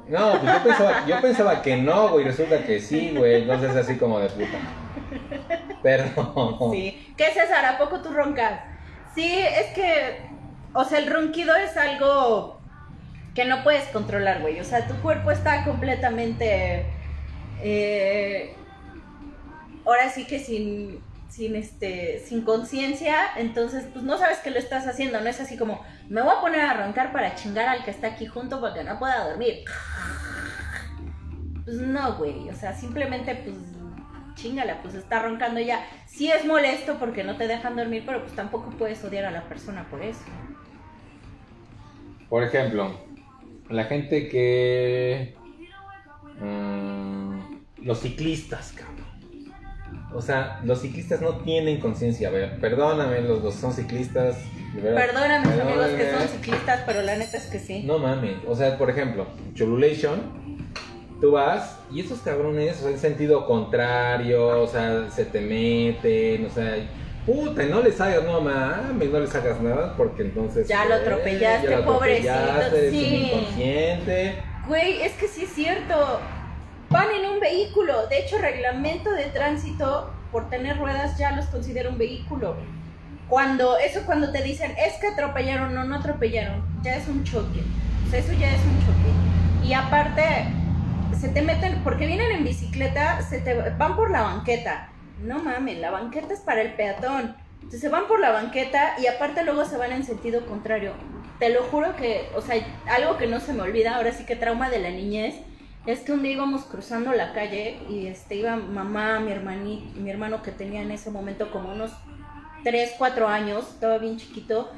Speaker 1: no, pues yo pensaba, yo pensaba que no, güey, resulta que sí, güey, entonces así como de puta. Pero,
Speaker 2: Sí. ¿Qué César? ¿A poco tú roncas? Sí, es que. O sea, el ronquido es algo que no puedes controlar, güey. O sea, tu cuerpo está completamente. Eh, ahora sí que sin. Sin este. Sin conciencia. Entonces, pues no sabes que lo estás haciendo. No es así como. Me voy a poner a roncar para chingar al que está aquí junto porque no pueda dormir. Pues no, güey. O sea, simplemente, pues. Chingala, pues está roncando ya. Sí es molesto porque no te dejan dormir, pero pues tampoco puedes odiar a la persona por eso.
Speaker 1: por ejemplo, la gente que... mm, los ciclistas, cabrón. O sea, los ciclistas no tienen conciencia. A ver, perdóname, los dos son ciclistas. de verdad.
Speaker 2: Perdona a mis amigos que
Speaker 1: Perdóname.
Speaker 2: son ciclistas, pero la neta es que sí.
Speaker 1: No mames, o sea, por ejemplo, Cholulation, tú vas y esos cabrones, o sea, el sentido contrario, o sea, se te meten, o sea, puta, no les hagas, no mames, no les hagas nada, porque entonces.
Speaker 2: Ya lo
Speaker 1: güey,
Speaker 2: atropellaste,
Speaker 1: ya lo
Speaker 2: pobrecito,
Speaker 1: atropellaste, eres un
Speaker 2: sí.
Speaker 1: inconsciente.
Speaker 2: Güey, es que sí es cierto. Van en un vehículo. De hecho, reglamento de tránsito, por tener ruedas, ya los considera un vehículo. Cuando, eso cuando te dicen, es que atropellaron, no, no atropellaron, ya es un choque. O sea, eso ya es un choque. Y aparte, se te meten, porque vienen en bicicleta, se te van por la banqueta. No mames, la banqueta es para el peatón. Entonces se van por la banqueta y aparte luego se van en sentido contrario. Te lo juro que, o sea, algo que no se me olvida, ahora sí que trauma de la niñez, es que un día íbamos cruzando la calle y este iba mamá, mi hermani, mi hermano que tenía en ese momento como unos 3, 4 años, estaba bien chiquito.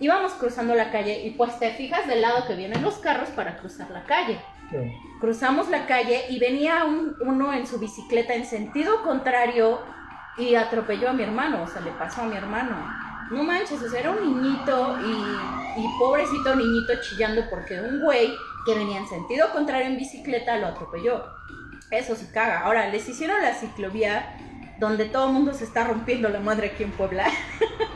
Speaker 2: Íbamos cruzando la calle y pues te fijas del lado que vienen los carros para cruzar la calle. Cruzamos la calle y venía un- uno en su bicicleta en sentido contrario y atropelló a mi hermano, o sea, le pasó a mi hermano. No manches, o sea, era un niñito y, y pobrecito niñito chillando porque un güey que venía en sentido contrario en bicicleta lo atropelló. Eso se caga. Ahora, les hicieron la ciclovía donde todo el mundo se está rompiendo la madre aquí en Puebla.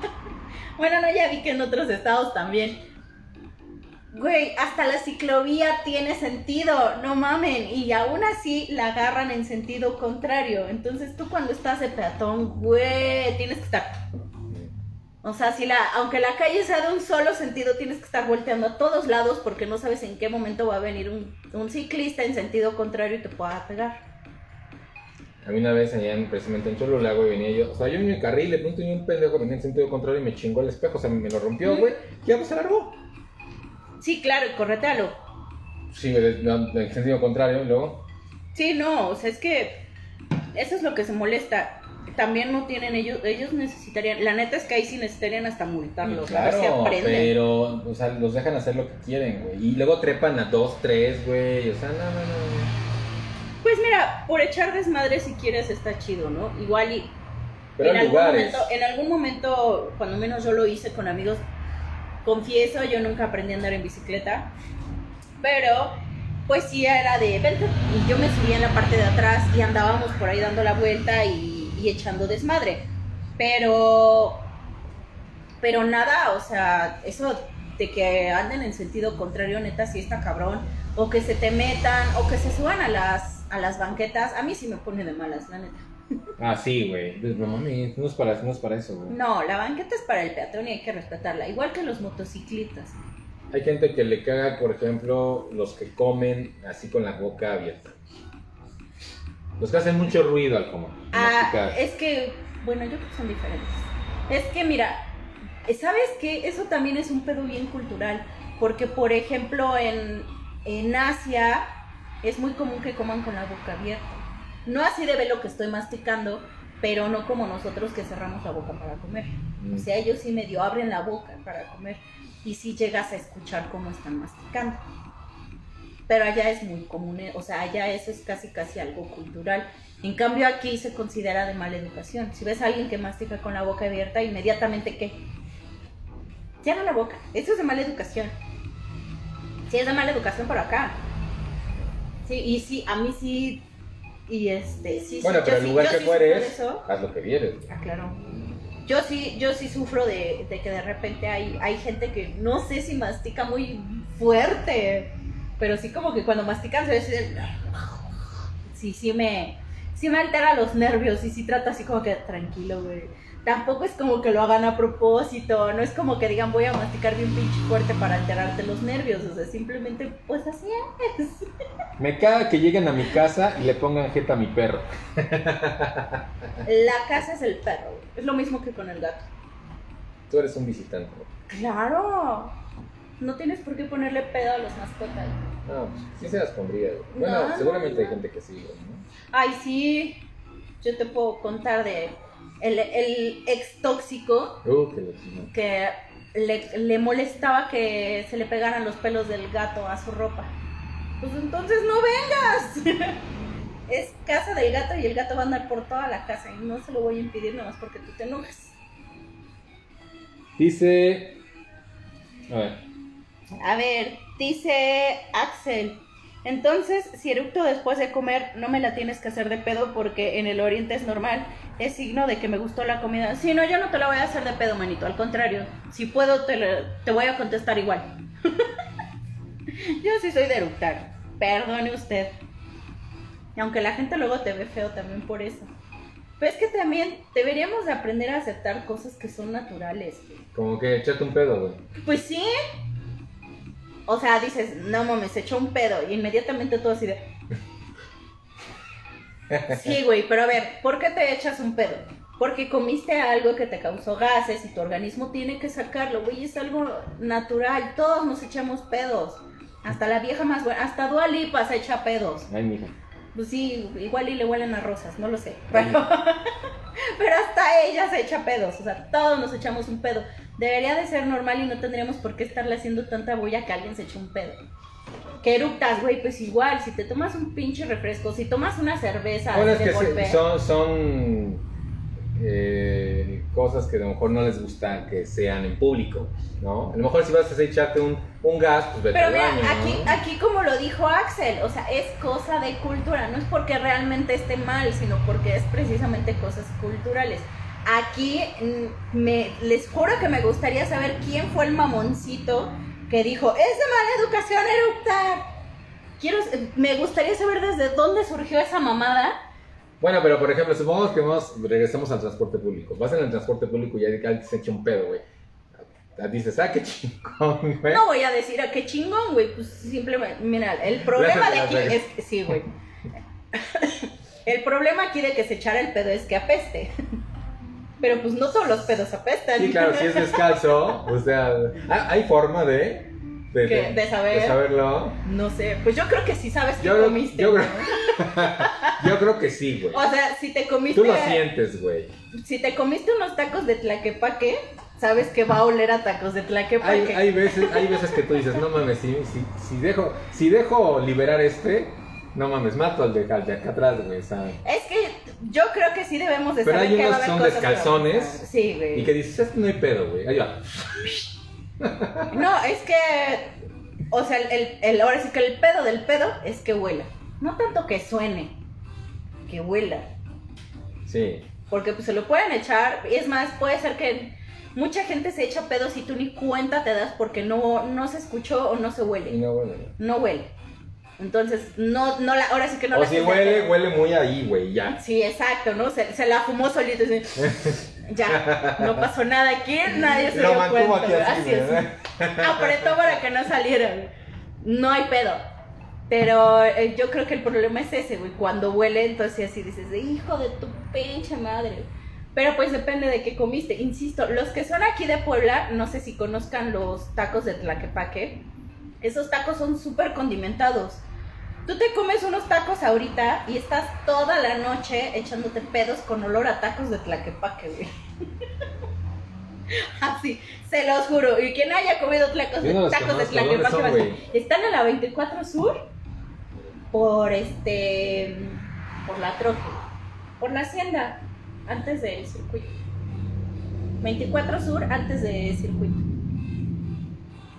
Speaker 2: bueno, no, ya vi que en otros estados también. Güey, hasta la ciclovía tiene sentido, no mamen, y aún así la agarran en sentido contrario. Entonces tú cuando estás de peatón, güey, tienes que estar... O sea, si la, aunque la calle sea de un solo sentido, tienes que estar volteando a todos lados porque no sabes en qué momento va a venir un, un ciclista en sentido contrario y te pueda pegar.
Speaker 1: A mí una vez allá en, precisamente en Cholula, güey, venía yo, o sea, yo en mi carril, de pronto y un pendejo venía en sentido contrario y me chingó el espejo, o sea, me lo rompió, güey, y ya pues se largó.
Speaker 2: Sí, claro, y corretealo.
Speaker 1: Sí, en sentido contrario, luego.
Speaker 2: Sí, no, o sea, es que eso es lo que se molesta. También no tienen ellos, ellos necesitarían, la neta es que ahí sí necesitarían hasta multarlos, a ver si
Speaker 1: Claro,
Speaker 2: aprenden.
Speaker 1: pero, o sea, los dejan hacer lo que quieren, güey. Y luego trepan a dos, tres, güey. O sea, no, no, no.
Speaker 2: Pues mira, por echar desmadre si quieres está chido, ¿no? Igual y
Speaker 1: Pero
Speaker 2: en algún
Speaker 1: lugares.
Speaker 2: momento, en algún momento, cuando menos yo lo hice con amigos, confieso, yo nunca aprendí a andar en bicicleta, pero pues sí era de vente y yo me subía en la parte de atrás y andábamos por ahí dando la vuelta y, y echando desmadre. Pero pero nada, o sea, eso de que anden en sentido contrario, neta, sí está cabrón. O que se te metan, o que se suban a las, a las banquetas, a mí sí me pone de malas, la neta.
Speaker 1: Ah, sí, güey. Pues, No mames, no es para, no es para eso, güey.
Speaker 2: No, la banqueta es para el peatón y hay que respetarla, igual que los motociclistas.
Speaker 1: Hay gente que le caga, por ejemplo, los que comen así con la boca abierta. Los que hacen mucho ruido al comer.
Speaker 2: Ah, es que, bueno, yo creo que son diferentes. Es que, mira, ¿sabes qué? Eso también es un pedo bien cultural, porque, por ejemplo, en, en Asia es muy común que coman con la boca abierta. No así de ver lo que estoy masticando, pero no como nosotros que cerramos la boca para comer.
Speaker 1: Mm.
Speaker 2: O sea, ellos sí medio abren la boca para comer y sí llegas a escuchar cómo están masticando. Pero allá es muy común, eh, o sea, allá eso es casi casi algo cultural. En cambio aquí se considera de mala educación. Si ves a alguien que mastica con la boca abierta, inmediatamente ¿qué? Cierra la boca. Eso es de mala educación. Sí, es de mala educación por acá. Sí, y sí, a mí sí. Y este, sí,
Speaker 1: Bueno,
Speaker 2: sí,
Speaker 1: pero
Speaker 2: sí-
Speaker 1: lugar que
Speaker 2: sí de eso.
Speaker 1: haz lo que vieres.
Speaker 2: Ah, claro. Yo sí, yo sí sufro de, de que de repente hay, hay gente que no sé si mastica muy fuerte, pero sí como que cuando mastican se ve así de- Sí, sí me, sí me altera los nervios y sí trata así como que tranquilo, güey. Tampoco es como que lo hagan a propósito, no es como que digan voy a masticar bien pinche fuerte para alterarte los nervios, o sea, simplemente pues así es.
Speaker 1: Me caga que lleguen a mi casa y le pongan jeta a mi perro.
Speaker 2: La casa es el perro, güey. es lo mismo que con el gato.
Speaker 1: Tú eres un visitante.
Speaker 2: Claro. No tienes por qué ponerle pedo a los mascotas.
Speaker 1: No, pues, sí se las pondría. Bueno,
Speaker 2: No,
Speaker 1: seguramente
Speaker 2: no,
Speaker 1: hay gente que sí, ¿no?
Speaker 2: Ay, sí. Yo te puedo contar de el, el ex tóxico
Speaker 1: Uh, que
Speaker 2: le, le molestaba que se le pegaran los pelos del gato a su ropa. Pues entonces no vengas. es casa del gato y el gato va a andar por toda la casa y no se lo voy a impedir nomás porque tú te enojas.
Speaker 1: Dice. A ver.
Speaker 2: A ver, dice Axel. Entonces, si eructo después de comer, no me la tienes que hacer de pedo porque en el oriente es normal. Es signo de que me gustó la comida. Si no, yo no te la voy a hacer de pedo, manito. Al contrario, si puedo, te, la- te voy a contestar igual. yo sí soy de eructar. Perdone usted. Y aunque la gente luego te ve feo también por eso. Pero es que también deberíamos de aprender a aceptar cosas que son naturales.
Speaker 1: Como que echate un pedo, güey.
Speaker 2: Pues sí. O sea, dices, no mames, se echó un pedo. Y inmediatamente todo así de. Sí, güey, pero a ver, ¿por qué te echas un pedo? Porque comiste algo que te causó gases y tu organismo tiene que sacarlo, güey, es algo natural. Todos nos echamos pedos. Hasta la vieja más buena, hasta Dua Lipa se echa pedos.
Speaker 1: Ay, mija.
Speaker 2: Pues sí, igual y le huelen a rosas, no lo sé. Pero, pero hasta ella se echa pedos, o sea, todos nos echamos un pedo. Debería de ser normal y no tendríamos por qué estarle haciendo tanta bulla que alguien se eche un pedo. Que eructas, güey, pues igual, si te tomas un pinche refresco, si tomas una cerveza
Speaker 1: Bueno, es que sí,
Speaker 2: golpe,
Speaker 1: son, son eh, cosas que a lo mejor no les gusta que sean en público, ¿no? A lo mejor si vas a echarte un, un gas, pues vete
Speaker 2: Pero
Speaker 1: al
Speaker 2: mira,
Speaker 1: baño, ¿no?
Speaker 2: aquí, aquí como lo dijo Axel, o sea, es cosa de cultura, no es porque realmente esté mal, sino porque es precisamente cosas culturales. Aquí me, les juro que me gustaría saber quién fue el mamoncito que dijo, es de mala educación eructar. Quiero, me gustaría saber desde dónde surgió esa mamada.
Speaker 1: Bueno, pero por ejemplo, supongamos que vamos, regresamos al transporte público. Vas en el transporte público y alguien se echa un pedo, güey. Dices, ah, qué chingón, güey.
Speaker 2: No voy a decir a qué chingón, güey, pues simplemente, mira, el problema de aquí es, sí, güey. El problema aquí de que se echara el pedo es que apeste. Pero pues no todos los pedos apestan.
Speaker 1: Sí, claro, si es descalzo, o sea, hay forma de, de,
Speaker 2: ¿Qué? ¿De saber?
Speaker 1: de saberlo.
Speaker 2: No sé, pues yo creo que sí sabes que
Speaker 1: Yo
Speaker 2: comiste.
Speaker 1: yo creo-
Speaker 2: ¿no?
Speaker 1: Yo creo que sí, güey.
Speaker 2: O sea, si te comiste
Speaker 1: Tú lo sientes, güey.
Speaker 2: si te comiste unos tacos de tlaquepaque, sabes que va a oler a tacos de
Speaker 1: Hay,
Speaker 2: tlaquepaque.
Speaker 1: hay, veces, hay veces que tú dices, no mames, si, si, si, dejo, si dejo liberar este, no mames, mato al de, al de acá atrás, güey. o sea,
Speaker 2: Es que yo creo que sí debemos de
Speaker 1: Pero
Speaker 2: saber
Speaker 1: hay
Speaker 2: que va a
Speaker 1: unos que son
Speaker 2: cosas
Speaker 1: descalzones.
Speaker 2: Sí, güey.
Speaker 1: y que dices, no hay pedo, güey. Ahí va.
Speaker 2: No, es que, o sea, el, el- ahora sí que el pedo del pedo es que huela. No tanto que suene, que huela.
Speaker 1: Sí.
Speaker 2: Porque pues se lo pueden echar, y es más, puede ser que mucha gente se echa pedos y tú ni cuenta te das porque no, no se escuchó o no se
Speaker 1: Y
Speaker 2: huele.
Speaker 1: no huele.
Speaker 2: No huele. Entonces, no, no la, ahora sí que no
Speaker 1: o
Speaker 2: la
Speaker 1: si
Speaker 2: gente-
Speaker 1: huele, huele muy ahí, güey, ya.
Speaker 2: Sí, exacto, ¿no? Se, se la fumó solito. así. ya, no pasó nada aquí, nadie se
Speaker 1: Lo
Speaker 2: dio cuenta.
Speaker 1: aquí así,
Speaker 2: Así. Apretó para que no saliera. No hay pedo. Pero eh, yo creo que el problema es ese, güey. Cuando huele, entonces así dices, hijo de tu pinche madre. Pero pues depende de qué comiste. Insisto, los que son aquí de Puebla, no sé si conozcan los tacos de Tlaquepaque. Esos tacos son súper condimentados. Tú te comes unos tacos ahorita y estás toda la noche echándote pedos con olor a tacos de Tlaquepaque, güey. Así, se los juro. Y quien haya comido tacos,
Speaker 1: Yo no
Speaker 2: tacos de
Speaker 1: conozco, ¿dónde
Speaker 2: Tlaquepaque,
Speaker 1: son,
Speaker 2: a están en la 24 Sur por este por la troje. por la hacienda, antes del circuito. 24 Sur, antes del circuito.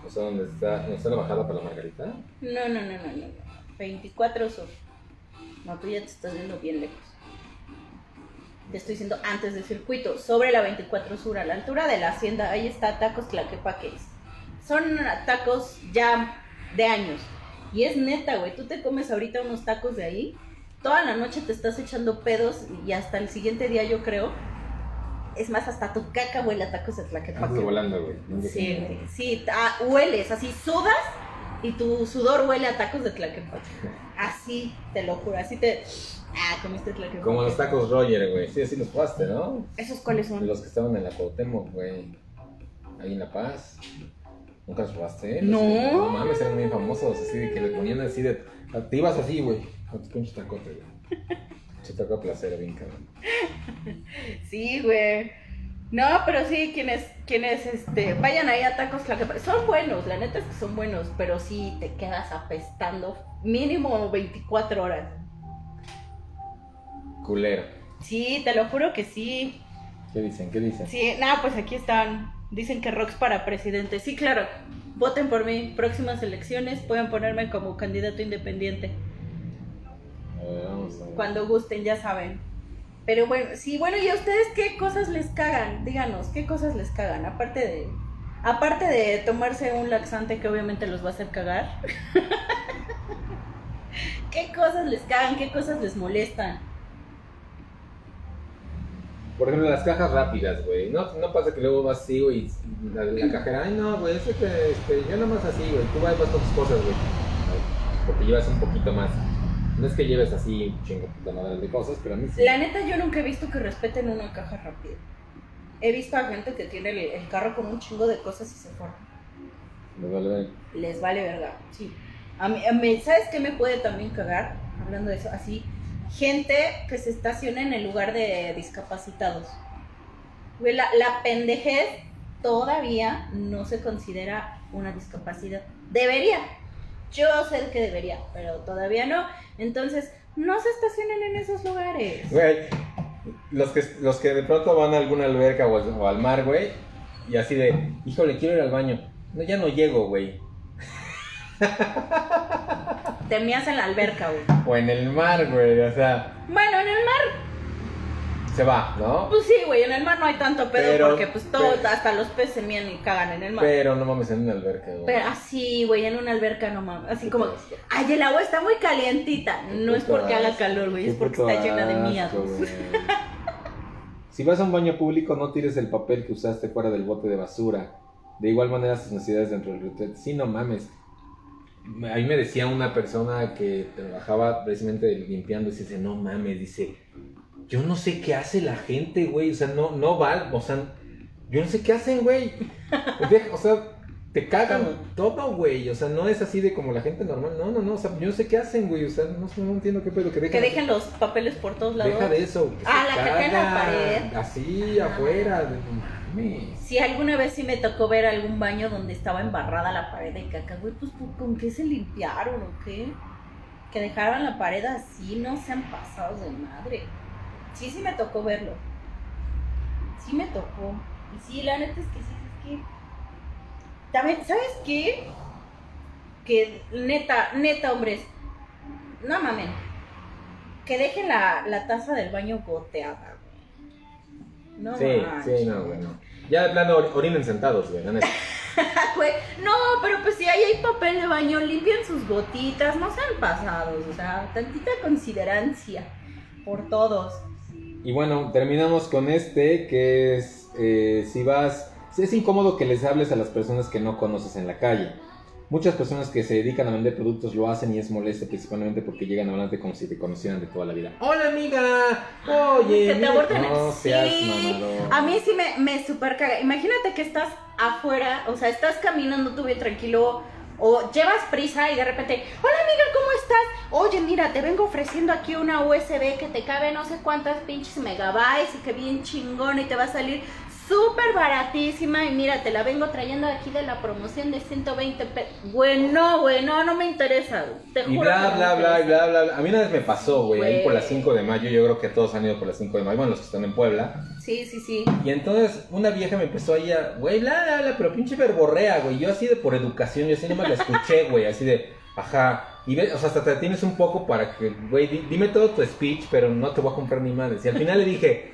Speaker 1: O sea, ¿dónde está, ¿dónde está la bajada para la Margarita?
Speaker 2: No, no, no, no, no. 24 Sur. No, tú ya te estás viendo bien lejos. Te estoy diciendo antes del circuito, sobre la 24 Sur, a la altura de la hacienda. Ahí está Tacos Tlaquepaques. Son tacos ya de años. Y es neta, güey. Tú te comes ahorita unos tacos de ahí. Toda la noche te estás echando pedos y hasta el siguiente día, yo creo. Es más, hasta tu caca huele a tacos de Tlaquepaque.
Speaker 1: volando, güey.
Speaker 2: Sí. Sí, ah, hueles, así sudas y tu sudor huele a tacos de Tlaquepaque. Así, te lo juro, así te. Ah, comiste Tlaquepaque.
Speaker 1: Como los tacos Roger, güey. Sí, así los probaste, ¿no?
Speaker 2: ¿Esos cuáles son?
Speaker 1: Los que estaban en la Cuauhtémoc, güey. Ahí en La Paz. ¿Nunca los probaste?
Speaker 2: No.
Speaker 1: No mames, eran muy famosos. Así de que le ponían así de. Te ibas así, güey. Con tu pinche tacote, güey. Se tocó a placer, bien cabrón.
Speaker 2: Sí, güey. No, pero sí, quienes, quienes este, vayan ahí a tacos Tlaquepaque. Son buenos, la neta es que son buenos, pero sí te quedas apestando mínimo 24 horas.
Speaker 1: Culero.
Speaker 2: Sí, te lo juro que sí.
Speaker 1: ¿Qué dicen? ¿Qué dicen?
Speaker 2: Sí, nada, pues aquí están. Dicen que Rox para presidente. Sí, claro. Voten por mí. Próximas elecciones pueden ponerme como candidato independiente.
Speaker 1: A ver, vamos a ver.
Speaker 2: Cuando gusten, ya saben. Pero bueno, sí, bueno, ¿y a ustedes qué cosas les cagan? Díganos, ¿qué cosas les cagan? Aparte de. Aparte de tomarse un laxante que obviamente los va a hacer cagar. ¿Qué cosas les cagan? ¿Qué cosas les molestan?
Speaker 1: Por ejemplo, las cajas rápidas, güey. No, no pasa que luego vas así, güey, la, la cajera, ay, no, güey, es que este, yo nada más así, güey. Tú vas, vas con tus cosas, güey. Porque llevas un poquito más. No es que lleves así madre de cosas, pero a mí sí.
Speaker 2: La neta, yo nunca he visto que respeten una caja rápida. He visto a gente que tiene el, el carro con un chingo de cosas y se forma.
Speaker 1: Me vale ver.
Speaker 2: Les vale verga, sí. A mí, a mí- ¿Sabes qué me puede también cagar? Hablando de eso, así. Gente que se estaciona en el lugar de discapacitados. La, la pendejez todavía no se considera una discapacidad. Debería. Yo sé que debería, pero todavía no. Entonces, no se estacionen en esos lugares.
Speaker 1: Güey, los que, los que de pronto van a alguna alberca o al, o al mar, güey, y así de, híjole, quiero ir al baño. No, ya no llego, güey.
Speaker 2: Te meas en la alberca, güey.
Speaker 1: O en el mar, güey, o sea,
Speaker 2: Bueno, en el mar,
Speaker 1: se va, ¿no?
Speaker 2: pues sí, güey, en el mar no hay tanto pedo
Speaker 1: Pero-
Speaker 2: porque pues todo,
Speaker 1: pero-
Speaker 2: hasta los peces se mían y cagan en el mar.
Speaker 1: Pero no mames en una alberca, güey.
Speaker 2: Pero así, güey, en una alberca no mames. Así como,
Speaker 1: asco.
Speaker 2: ay, el agua está muy calientita. No es porque haga calor, güey, es porque está llena de miados.
Speaker 1: Si vas a un baño público, no tires el papel que usaste fuera del bote de basura. De igual manera, tus necesidades dentro del retret. Sí, no mames. A mí me decía una persona que trabajaba precisamente limpiando y dice, no mames, dice, yo no sé qué hace la gente, güey. O sea, no, no va, o sea, yo no sé qué hacen, güey. O sea, te cagan todo, güey. O sea, no es así de como la gente normal. No, no, no. O sea, yo no sé qué hacen, güey. O sea, no, no entiendo qué pedo. Que dejan,
Speaker 2: Que dejen los papeles por todos lados.
Speaker 1: Deja de eso. que
Speaker 2: Ah,
Speaker 1: se
Speaker 2: la caca en la pared.
Speaker 1: Así,
Speaker 2: Ah.
Speaker 1: afuera. de- mames.
Speaker 2: Si alguna vez sí me tocó ver algún baño donde estaba embarrada la pared de caca, güey, pues ¿con- ¿con qué se limpiaron o qué? Que dejaron la pared así, no sean pasados de madre. Sí, sí me tocó verlo. Sí me tocó. Y sí, la neta es que sí, es que... También, ¿sabes qué? Que neta, neta, hombres, no mamen. Que dejen la, la taza del baño goteada, güey. No
Speaker 1: sí,
Speaker 2: manches.
Speaker 1: sí, no, güey. no. Ya de plano or- orinen sentados, güey. la neta.
Speaker 2: Güey, no, pero pues si ahí hay papel de baño, limpien sus gotitas, no sean pasados, o sea, tantita considerancia por todos.
Speaker 1: Y bueno, terminamos con este que es eh, si vas, es incómodo que les hables a las personas que no conoces en la calle. Muchas personas que se dedican a vender productos lo hacen y es molesto principalmente porque llegan a hablarte como si te conocieran de toda la vida. Hola amiga, oye,
Speaker 2: Que te
Speaker 1: mira-
Speaker 2: aborten.
Speaker 1: no seas
Speaker 2: sí, a mí sí me, me super caga. Imagínate que estás afuera, o sea, estás caminando tú bien tranquilo, o llevas prisa y de repente, hola amiga, ¿cómo estás? Oye, mira, te vengo ofreciendo aquí una USB que te cabe no sé cuántas pinches megabytes y que bien chingón y te va a salir súper baratísima y mira, te la vengo trayendo aquí de la promoción de 120 pesos. Bueno, güey, no, no me interesa. Te
Speaker 1: Y bla,
Speaker 2: que
Speaker 1: bla, bla,
Speaker 2: interesa.
Speaker 1: bla, bla. A mí una vez me pasó, güey, ahí por las 5 de mayo. Yo creo que todos han ido por las 5 de mayo. Bueno, los que están en Puebla.
Speaker 2: Sí, sí, sí.
Speaker 1: Y entonces una vieja me empezó ahí a, güey, bla, bla, bla, pero pinche verborrea, güey. Yo así de por educación, yo así nomás la escuché, güey, así de, ajá. Y ves, o sea, hasta te tienes un poco para que, güey, di- dime todo tu speech, pero no te voy a comprar ni madres. Y al final le dije,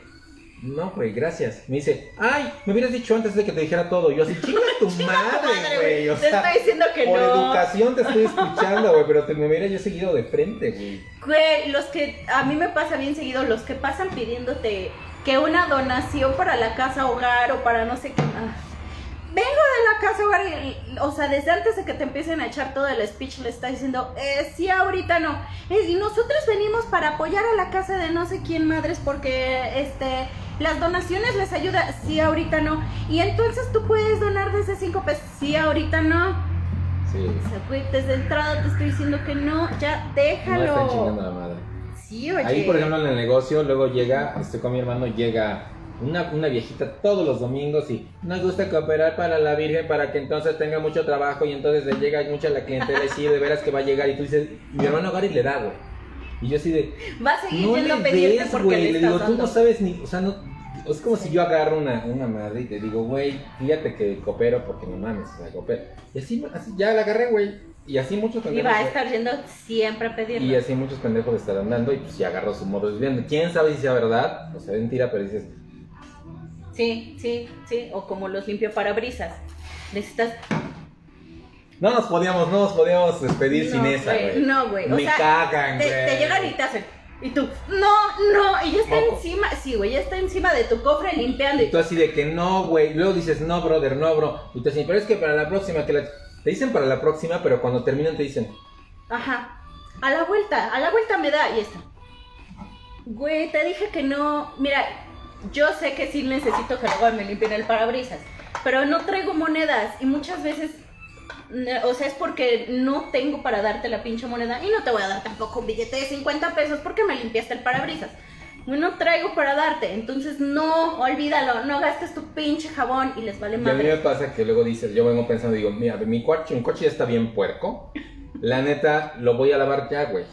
Speaker 1: no, güey, gracias. Me dice, ay, me hubieras dicho antes de que te dijera todo. Yo así, chinga tu madre, güey. O
Speaker 2: Te
Speaker 1: sea,
Speaker 2: estoy diciendo que
Speaker 1: por
Speaker 2: no.
Speaker 1: educación te estoy escuchando, güey, pero te me hubiera yo seguido de frente, güey.
Speaker 2: Güey, los que a mí me pasa bien seguido, los que pasan pidiéndote que una donación para la casa hogar o para no sé qué más. Vengo de la casa hogar y, o sea, desde antes de que te empiecen a echar todo el speech le está diciendo, eh, sí, ahorita no. Y nosotros venimos para apoyar a la casa de no sé quién madres porque, este, las donaciones les ayuda, sí, ahorita no. Y entonces tú puedes donar desde 5 pesos, sí, ahorita no.
Speaker 1: Sí.
Speaker 2: O sea, desde entrada te estoy diciendo que no, ya déjalo. Sí, oye.
Speaker 1: Ahí, por ejemplo, en el negocio, luego llega, estoy con mi hermano, llega una, una viejita todos los domingos y nos gusta cooperar para la Virgen para que entonces tenga mucho trabajo y entonces le llega mucha la clientela y sí, de veras que va a llegar y tú dices, mi hermano agarra y le da, güey. Y yo así de,
Speaker 2: Va a seguir
Speaker 1: no
Speaker 2: yendo
Speaker 1: le
Speaker 2: pedirte
Speaker 1: des,
Speaker 2: porque
Speaker 1: güey.
Speaker 2: le
Speaker 1: Le digo, tú no sabes ni, o sea, no, es como si yo agarro una, una madre y te digo, güey, fíjate que coopero porque no mames, o sea, coopero. Y así, así ya la agarré, güey. Y así muchos
Speaker 2: Y
Speaker 1: pendejos.
Speaker 2: va a estar yendo siempre a pedirlo.
Speaker 1: Y así muchos pendejos estarán dando y pues ya agarró su modo vida. ¿Quién sabe si sea verdad? O sea, mentira, pero dices,
Speaker 2: Sí, sí, sí. O como los limpio parabrisas. Necesitas.
Speaker 1: no nos podíamos, no nos podíamos despedir sin esa,
Speaker 2: güey,
Speaker 1: güey.
Speaker 2: No, güey. O
Speaker 1: Me
Speaker 2: sea,
Speaker 1: cagan, güey.
Speaker 2: te llegan y te hacen. Y tú, no, no. Y ya está
Speaker 1: Moco.
Speaker 2: encima. Sí, güey, ya está encima de tu cofre limpiando.
Speaker 1: Y
Speaker 2: Y
Speaker 1: tú así de que no, güey. Luego dices, no, brother, no, bro. Y te dicen, pero es que para la próxima, que la... Te dicen para la próxima, pero cuando terminan te dicen,
Speaker 2: Ajá. A la vuelta, a la vuelta me da. Y está. Güey, te dije que no. Mira, yo sé que sí necesito que luego me limpien el parabrisas. Pero no traigo monedas. Y muchas veces. ne- O sea, es porque no tengo para darte la pinche moneda. Y no te voy a dar tampoco un billete de 50 pesos porque me limpiaste el parabrisas. No traigo para darte. Entonces, no, olvídalo. No gastes tu pinche jabón y les vale
Speaker 1: Y a mí me
Speaker 2: madre.
Speaker 1: pasa que luego dices, yo vengo pensando, digo, mira, mi coche, mi coche ya está bien puerco. La neta, lo voy a lavar ya, güey.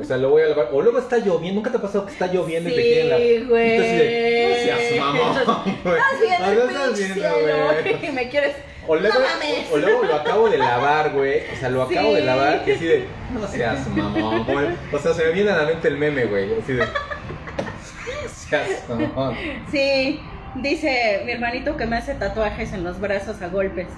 Speaker 1: O sea, lo voy a lavar. O luego está lloviendo, ¿nunca te ha pasado que está lloviendo y te quieren lavar?
Speaker 2: Sí, güey.
Speaker 1: De, no seas mamón, güey.
Speaker 2: Estás viendo el pinche cielo
Speaker 1: güey.
Speaker 2: me quieres.
Speaker 1: O luego,
Speaker 2: No
Speaker 1: o luego lo acabo de lavar, güey. O sea, lo acabo
Speaker 2: Sí.
Speaker 1: de lavar y así de, no seas mamón. el- o sea, se me viene a la mente el meme, güey. Así de.
Speaker 2: Sí, dice mi hermanito que me hace tatuajes en los brazos a golpes.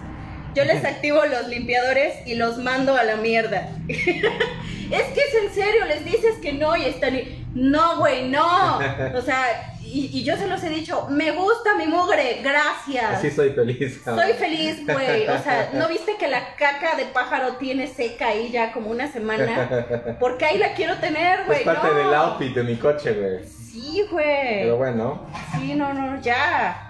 Speaker 2: Yo les activo los limpiadores y los mando a la mierda. es que es en serio, les dices que no y están. y, No, güey, no. O sea, y, y yo se los he dicho, me gusta mi mugre, gracias.
Speaker 1: Así soy feliz.
Speaker 2: Soy feliz, güey. O sea, ¿no viste que la caca de pájaro tiene seca ahí ya como una semana? Porque ahí la quiero tener, güey.
Speaker 1: Es parte
Speaker 2: no.
Speaker 1: del outfit de mi coche, güey.
Speaker 2: Sí, güey.
Speaker 1: Pero bueno,
Speaker 2: Sí, no, no, ya.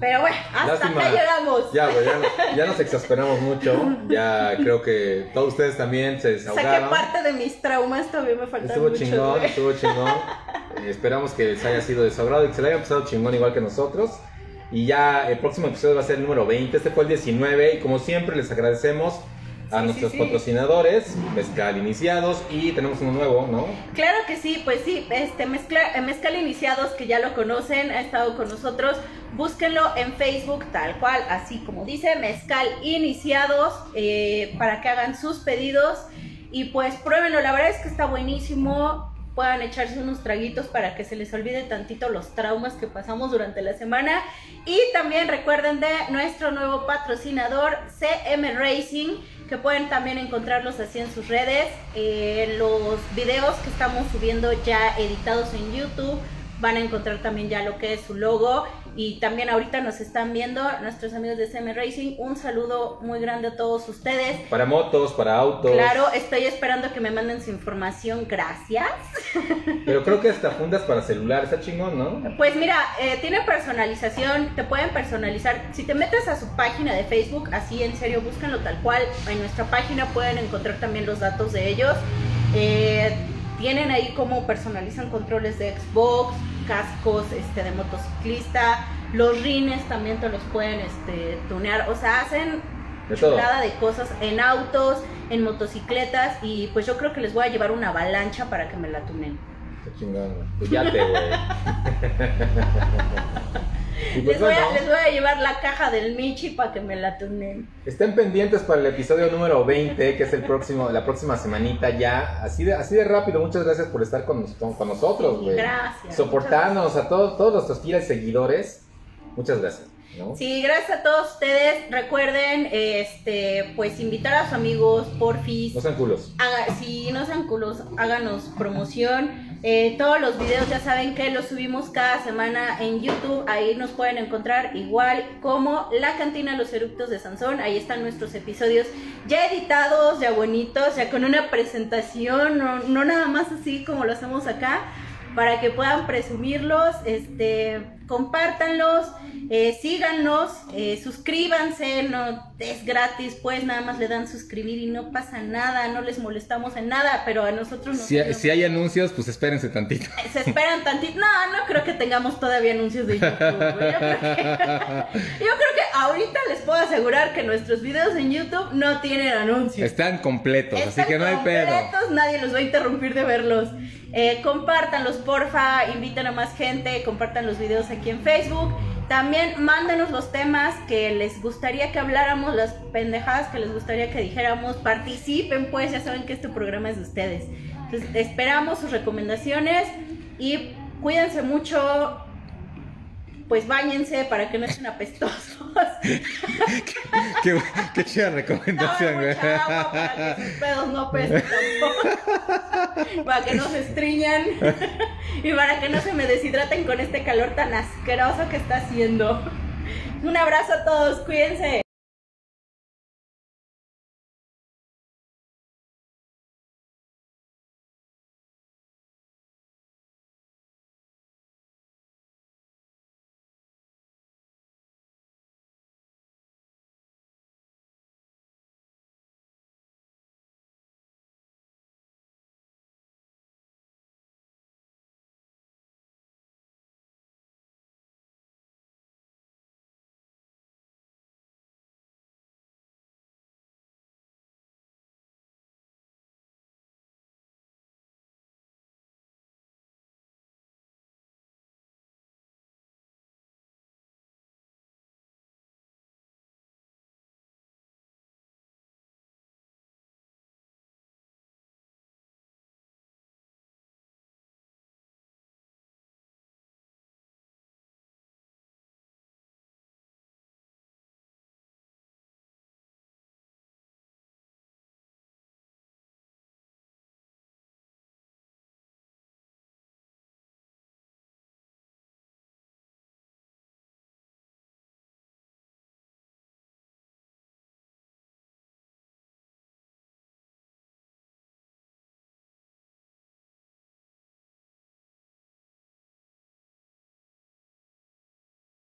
Speaker 2: Pero bueno, hasta
Speaker 1: Lástima.
Speaker 2: acá llegamos.
Speaker 1: ya, güey, ya, no- ya nos exasperamos mucho. Ya creo que todos ustedes también se desahogaron.
Speaker 2: parte de mis traumas, todavía me faltan
Speaker 1: Estuvo chingón,
Speaker 2: güey.
Speaker 1: estuvo chingón. Eh, esperamos que les haya sido de su agrado y que se le haya pasado chingón igual que nosotros. Y ya el próximo episodio va a ser el número 20. Este fue el 19. Y como siempre, les agradecemos a
Speaker 2: Sí,
Speaker 1: nuestros
Speaker 2: sí, sí.
Speaker 1: patrocinadores, Mezcal Iniciados. Y tenemos uno nuevo, ¿no?
Speaker 2: Claro que sí, pues sí, este mezcla, eh, Mezcal Iniciados, que ya lo conocen, ha estado con nosotros, búsquenlo en Facebook tal cual, así como dice, Mezcal Iniciados, eh, para que hagan sus pedidos y pues pruébenlo, la verdad es que está buenísimo, puedan echarse unos traguitos para que se les olvide tantito los traumas que pasamos durante la semana y también recuerden de nuestro nuevo patrocinador CM Racing que pueden también encontrarlos así en sus redes. Eh, los videos que estamos subiendo ya editados en YouTube van a encontrar también ya lo que es su logo y también ahorita nos están viendo nuestros amigos de CM Racing. Un saludo muy grande a todos ustedes.
Speaker 1: Para motos, para autos.
Speaker 2: Claro, estoy esperando que me manden su información. Gracias.
Speaker 1: Pero creo que hasta fundas para celular. Está chingón, ¿no?
Speaker 2: Pues mira, eh, tiene personalización, te pueden personalizar. Si te metes a su página de Facebook, así en serio, búscanlo tal cual. En nuestra página pueden encontrar también los datos de ellos. Eh, tienen ahí cómo personalizan controles de Xbox, cascos este, de motociclista, Los rines también te los pueden este, tunear. O sea, hacen
Speaker 1: De todo.
Speaker 2: chulada de cosas en autos, en motocicletas. Y pues yo creo que les voy a llevar una avalancha para que me la tunen.
Speaker 1: Qué chingón, güey. Pues ya te, güey. Pues
Speaker 2: Les voy, a, les voy a llevar la caja del Michi para que me la tunen.
Speaker 1: estén pendientes para el episodio número 20, que es el próximo, la próxima semanita ya. Así de, así de rápido, muchas gracias por estar con, con, con nosotros, güey.
Speaker 2: Gracias.
Speaker 1: Soportarnos a todos, todos nuestros fieles seguidores. Muchas gracias. ¿no?
Speaker 2: Sí, gracias a todos ustedes. Recuerden, este, pues invitar a sus amigos, porfis.
Speaker 1: No sean culos.
Speaker 2: Haga- si no sean culos, háganos promoción. Eh, todos los videos ya saben que los subimos cada semana en YouTube. Ahí nos pueden encontrar igual como La Cantina Los Eructos de Sansón. Ahí están nuestros episodios ya editados, ya bonitos, ya con una presentación, no, no nada más así como lo hacemos acá. Para que puedan presumirlos, este, compártanlos, eh, síganlos, eh, suscríbanse, no es gratis, pues nada más le dan suscribir y no pasa nada, no les molestamos en nada, pero a nosotros nos
Speaker 1: Si, si hay anuncios, pues espérense tantito.
Speaker 2: se esperan tantito. No, no creo que tengamos todavía anuncios de YouTube. Yo creo, que, yo creo que ahorita les puedo asegurar que nuestros videos en YouTube no tienen anuncios.
Speaker 1: Están completos, así
Speaker 2: Están
Speaker 1: que no hay pedo.
Speaker 2: completos, nadie los va a interrumpir de verlos. Eh, compártanlos, porfa, inviten a más gente, compartan los videos aquí en Facebook. También mándenos los temas que les gustaría que habláramos, las pendejadas que les gustaría que dijéramos. Participen, pues, ya saben que este programa es de ustedes. Entonces, esperamos sus recomendaciones y cuídense mucho. Pues bañense para que no estén apestosos.
Speaker 1: Qué, qué chida
Speaker 2: Tomen
Speaker 1: recomendación, güey.
Speaker 2: agua para que sus pedos no pesten tampoco. para que no se estriñan. y para que no se me deshidraten con este calor tan asqueroso que está haciendo. Un abrazo a todos, cuídense.